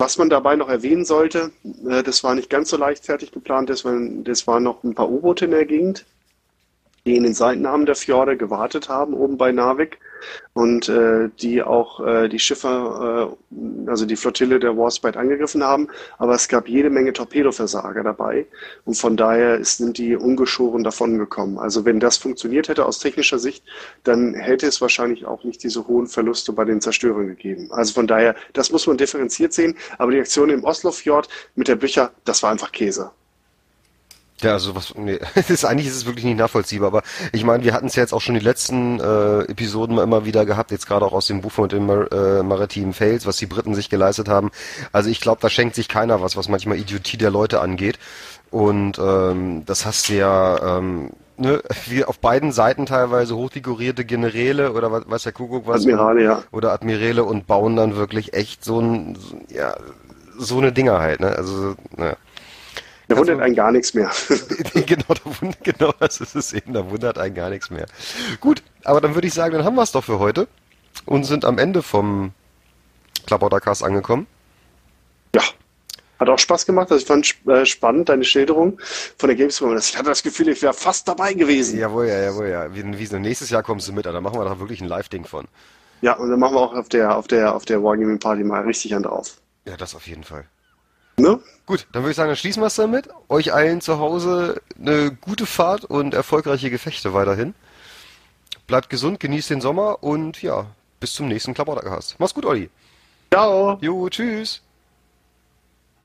Was man dabei noch erwähnen sollte, äh, das war nicht ganz so leichtfertig geplant, das waren, das waren noch ein paar U-Boote in der Gegend, die in den Seitenarmen der Fjorde gewartet haben, oben bei Narvik und äh, die auch äh, die Schiffe, äh, also die Flottille der Warspite angegriffen haben. Aber es gab jede Menge Torpedoversager dabei und von daher sind die ungeschoren davon gekommen. Also wenn das funktioniert hätte aus technischer Sicht, dann hätte es wahrscheinlich auch nicht diese hohen Verluste bei den Zerstörern gegeben. Also von daher, das muss man differenziert sehen. Aber die Aktion im Oslofjord mit der Bücher, das war einfach Käse. Ja, also was, nee, [LAUGHS] ist, eigentlich ist es wirklich nicht nachvollziehbar, aber ich meine, wir hatten es ja jetzt auch schon die letzten äh, Episoden immer wieder gehabt, jetzt gerade auch aus dem Buch von den Mar äh, maritimen Fails, was die Briten sich geleistet haben. Also ich glaube, da schenkt sich keiner was, was manchmal Idiotie der Leute angeht. Und ähm, das hast du ja ähm, ne, [LAUGHS] wie auf beiden Seiten teilweise hochfigurierte Generäle oder was, was der Kuckuck was. Admirale, ja. Oder Admirale und bauen dann wirklich echt so ein, ja, so eine Dinger halt, ne? Also, ne. Da wundert also, einen gar nichts mehr. [LAUGHS] genau, da wundert, genau das ist es eben, da wundert einen gar nichts mehr. Gut, aber dann würde ich sagen, dann haben wir es doch für heute und sind am Ende vom Klabautercast angekommen. Ja, hat auch Spaß gemacht. Also ich fand äh, spannend deine Schilderung von der Gamescom. Ich hatte das Gefühl, ich wäre fast dabei gewesen. Jawohl, ja, jawohl, ja. Wie, wie, nächstes Jahr kommst du mit, da machen wir doch wirklich ein Live-Ding von. Ja, und dann machen wir auch auf der, auf der, auf der Wargaming Party mal richtig an drauf. Ja, das auf jeden Fall. Ne? Gut, dann würde ich sagen, dann schließen wir es damit. Euch allen zu Hause eine gute Fahrt und erfolgreiche Gefechte weiterhin. Bleibt gesund, genießt den Sommer und ja, bis zum nächsten Klappertagast. Mach's gut, Olli. Ciao. Jo, tschüss.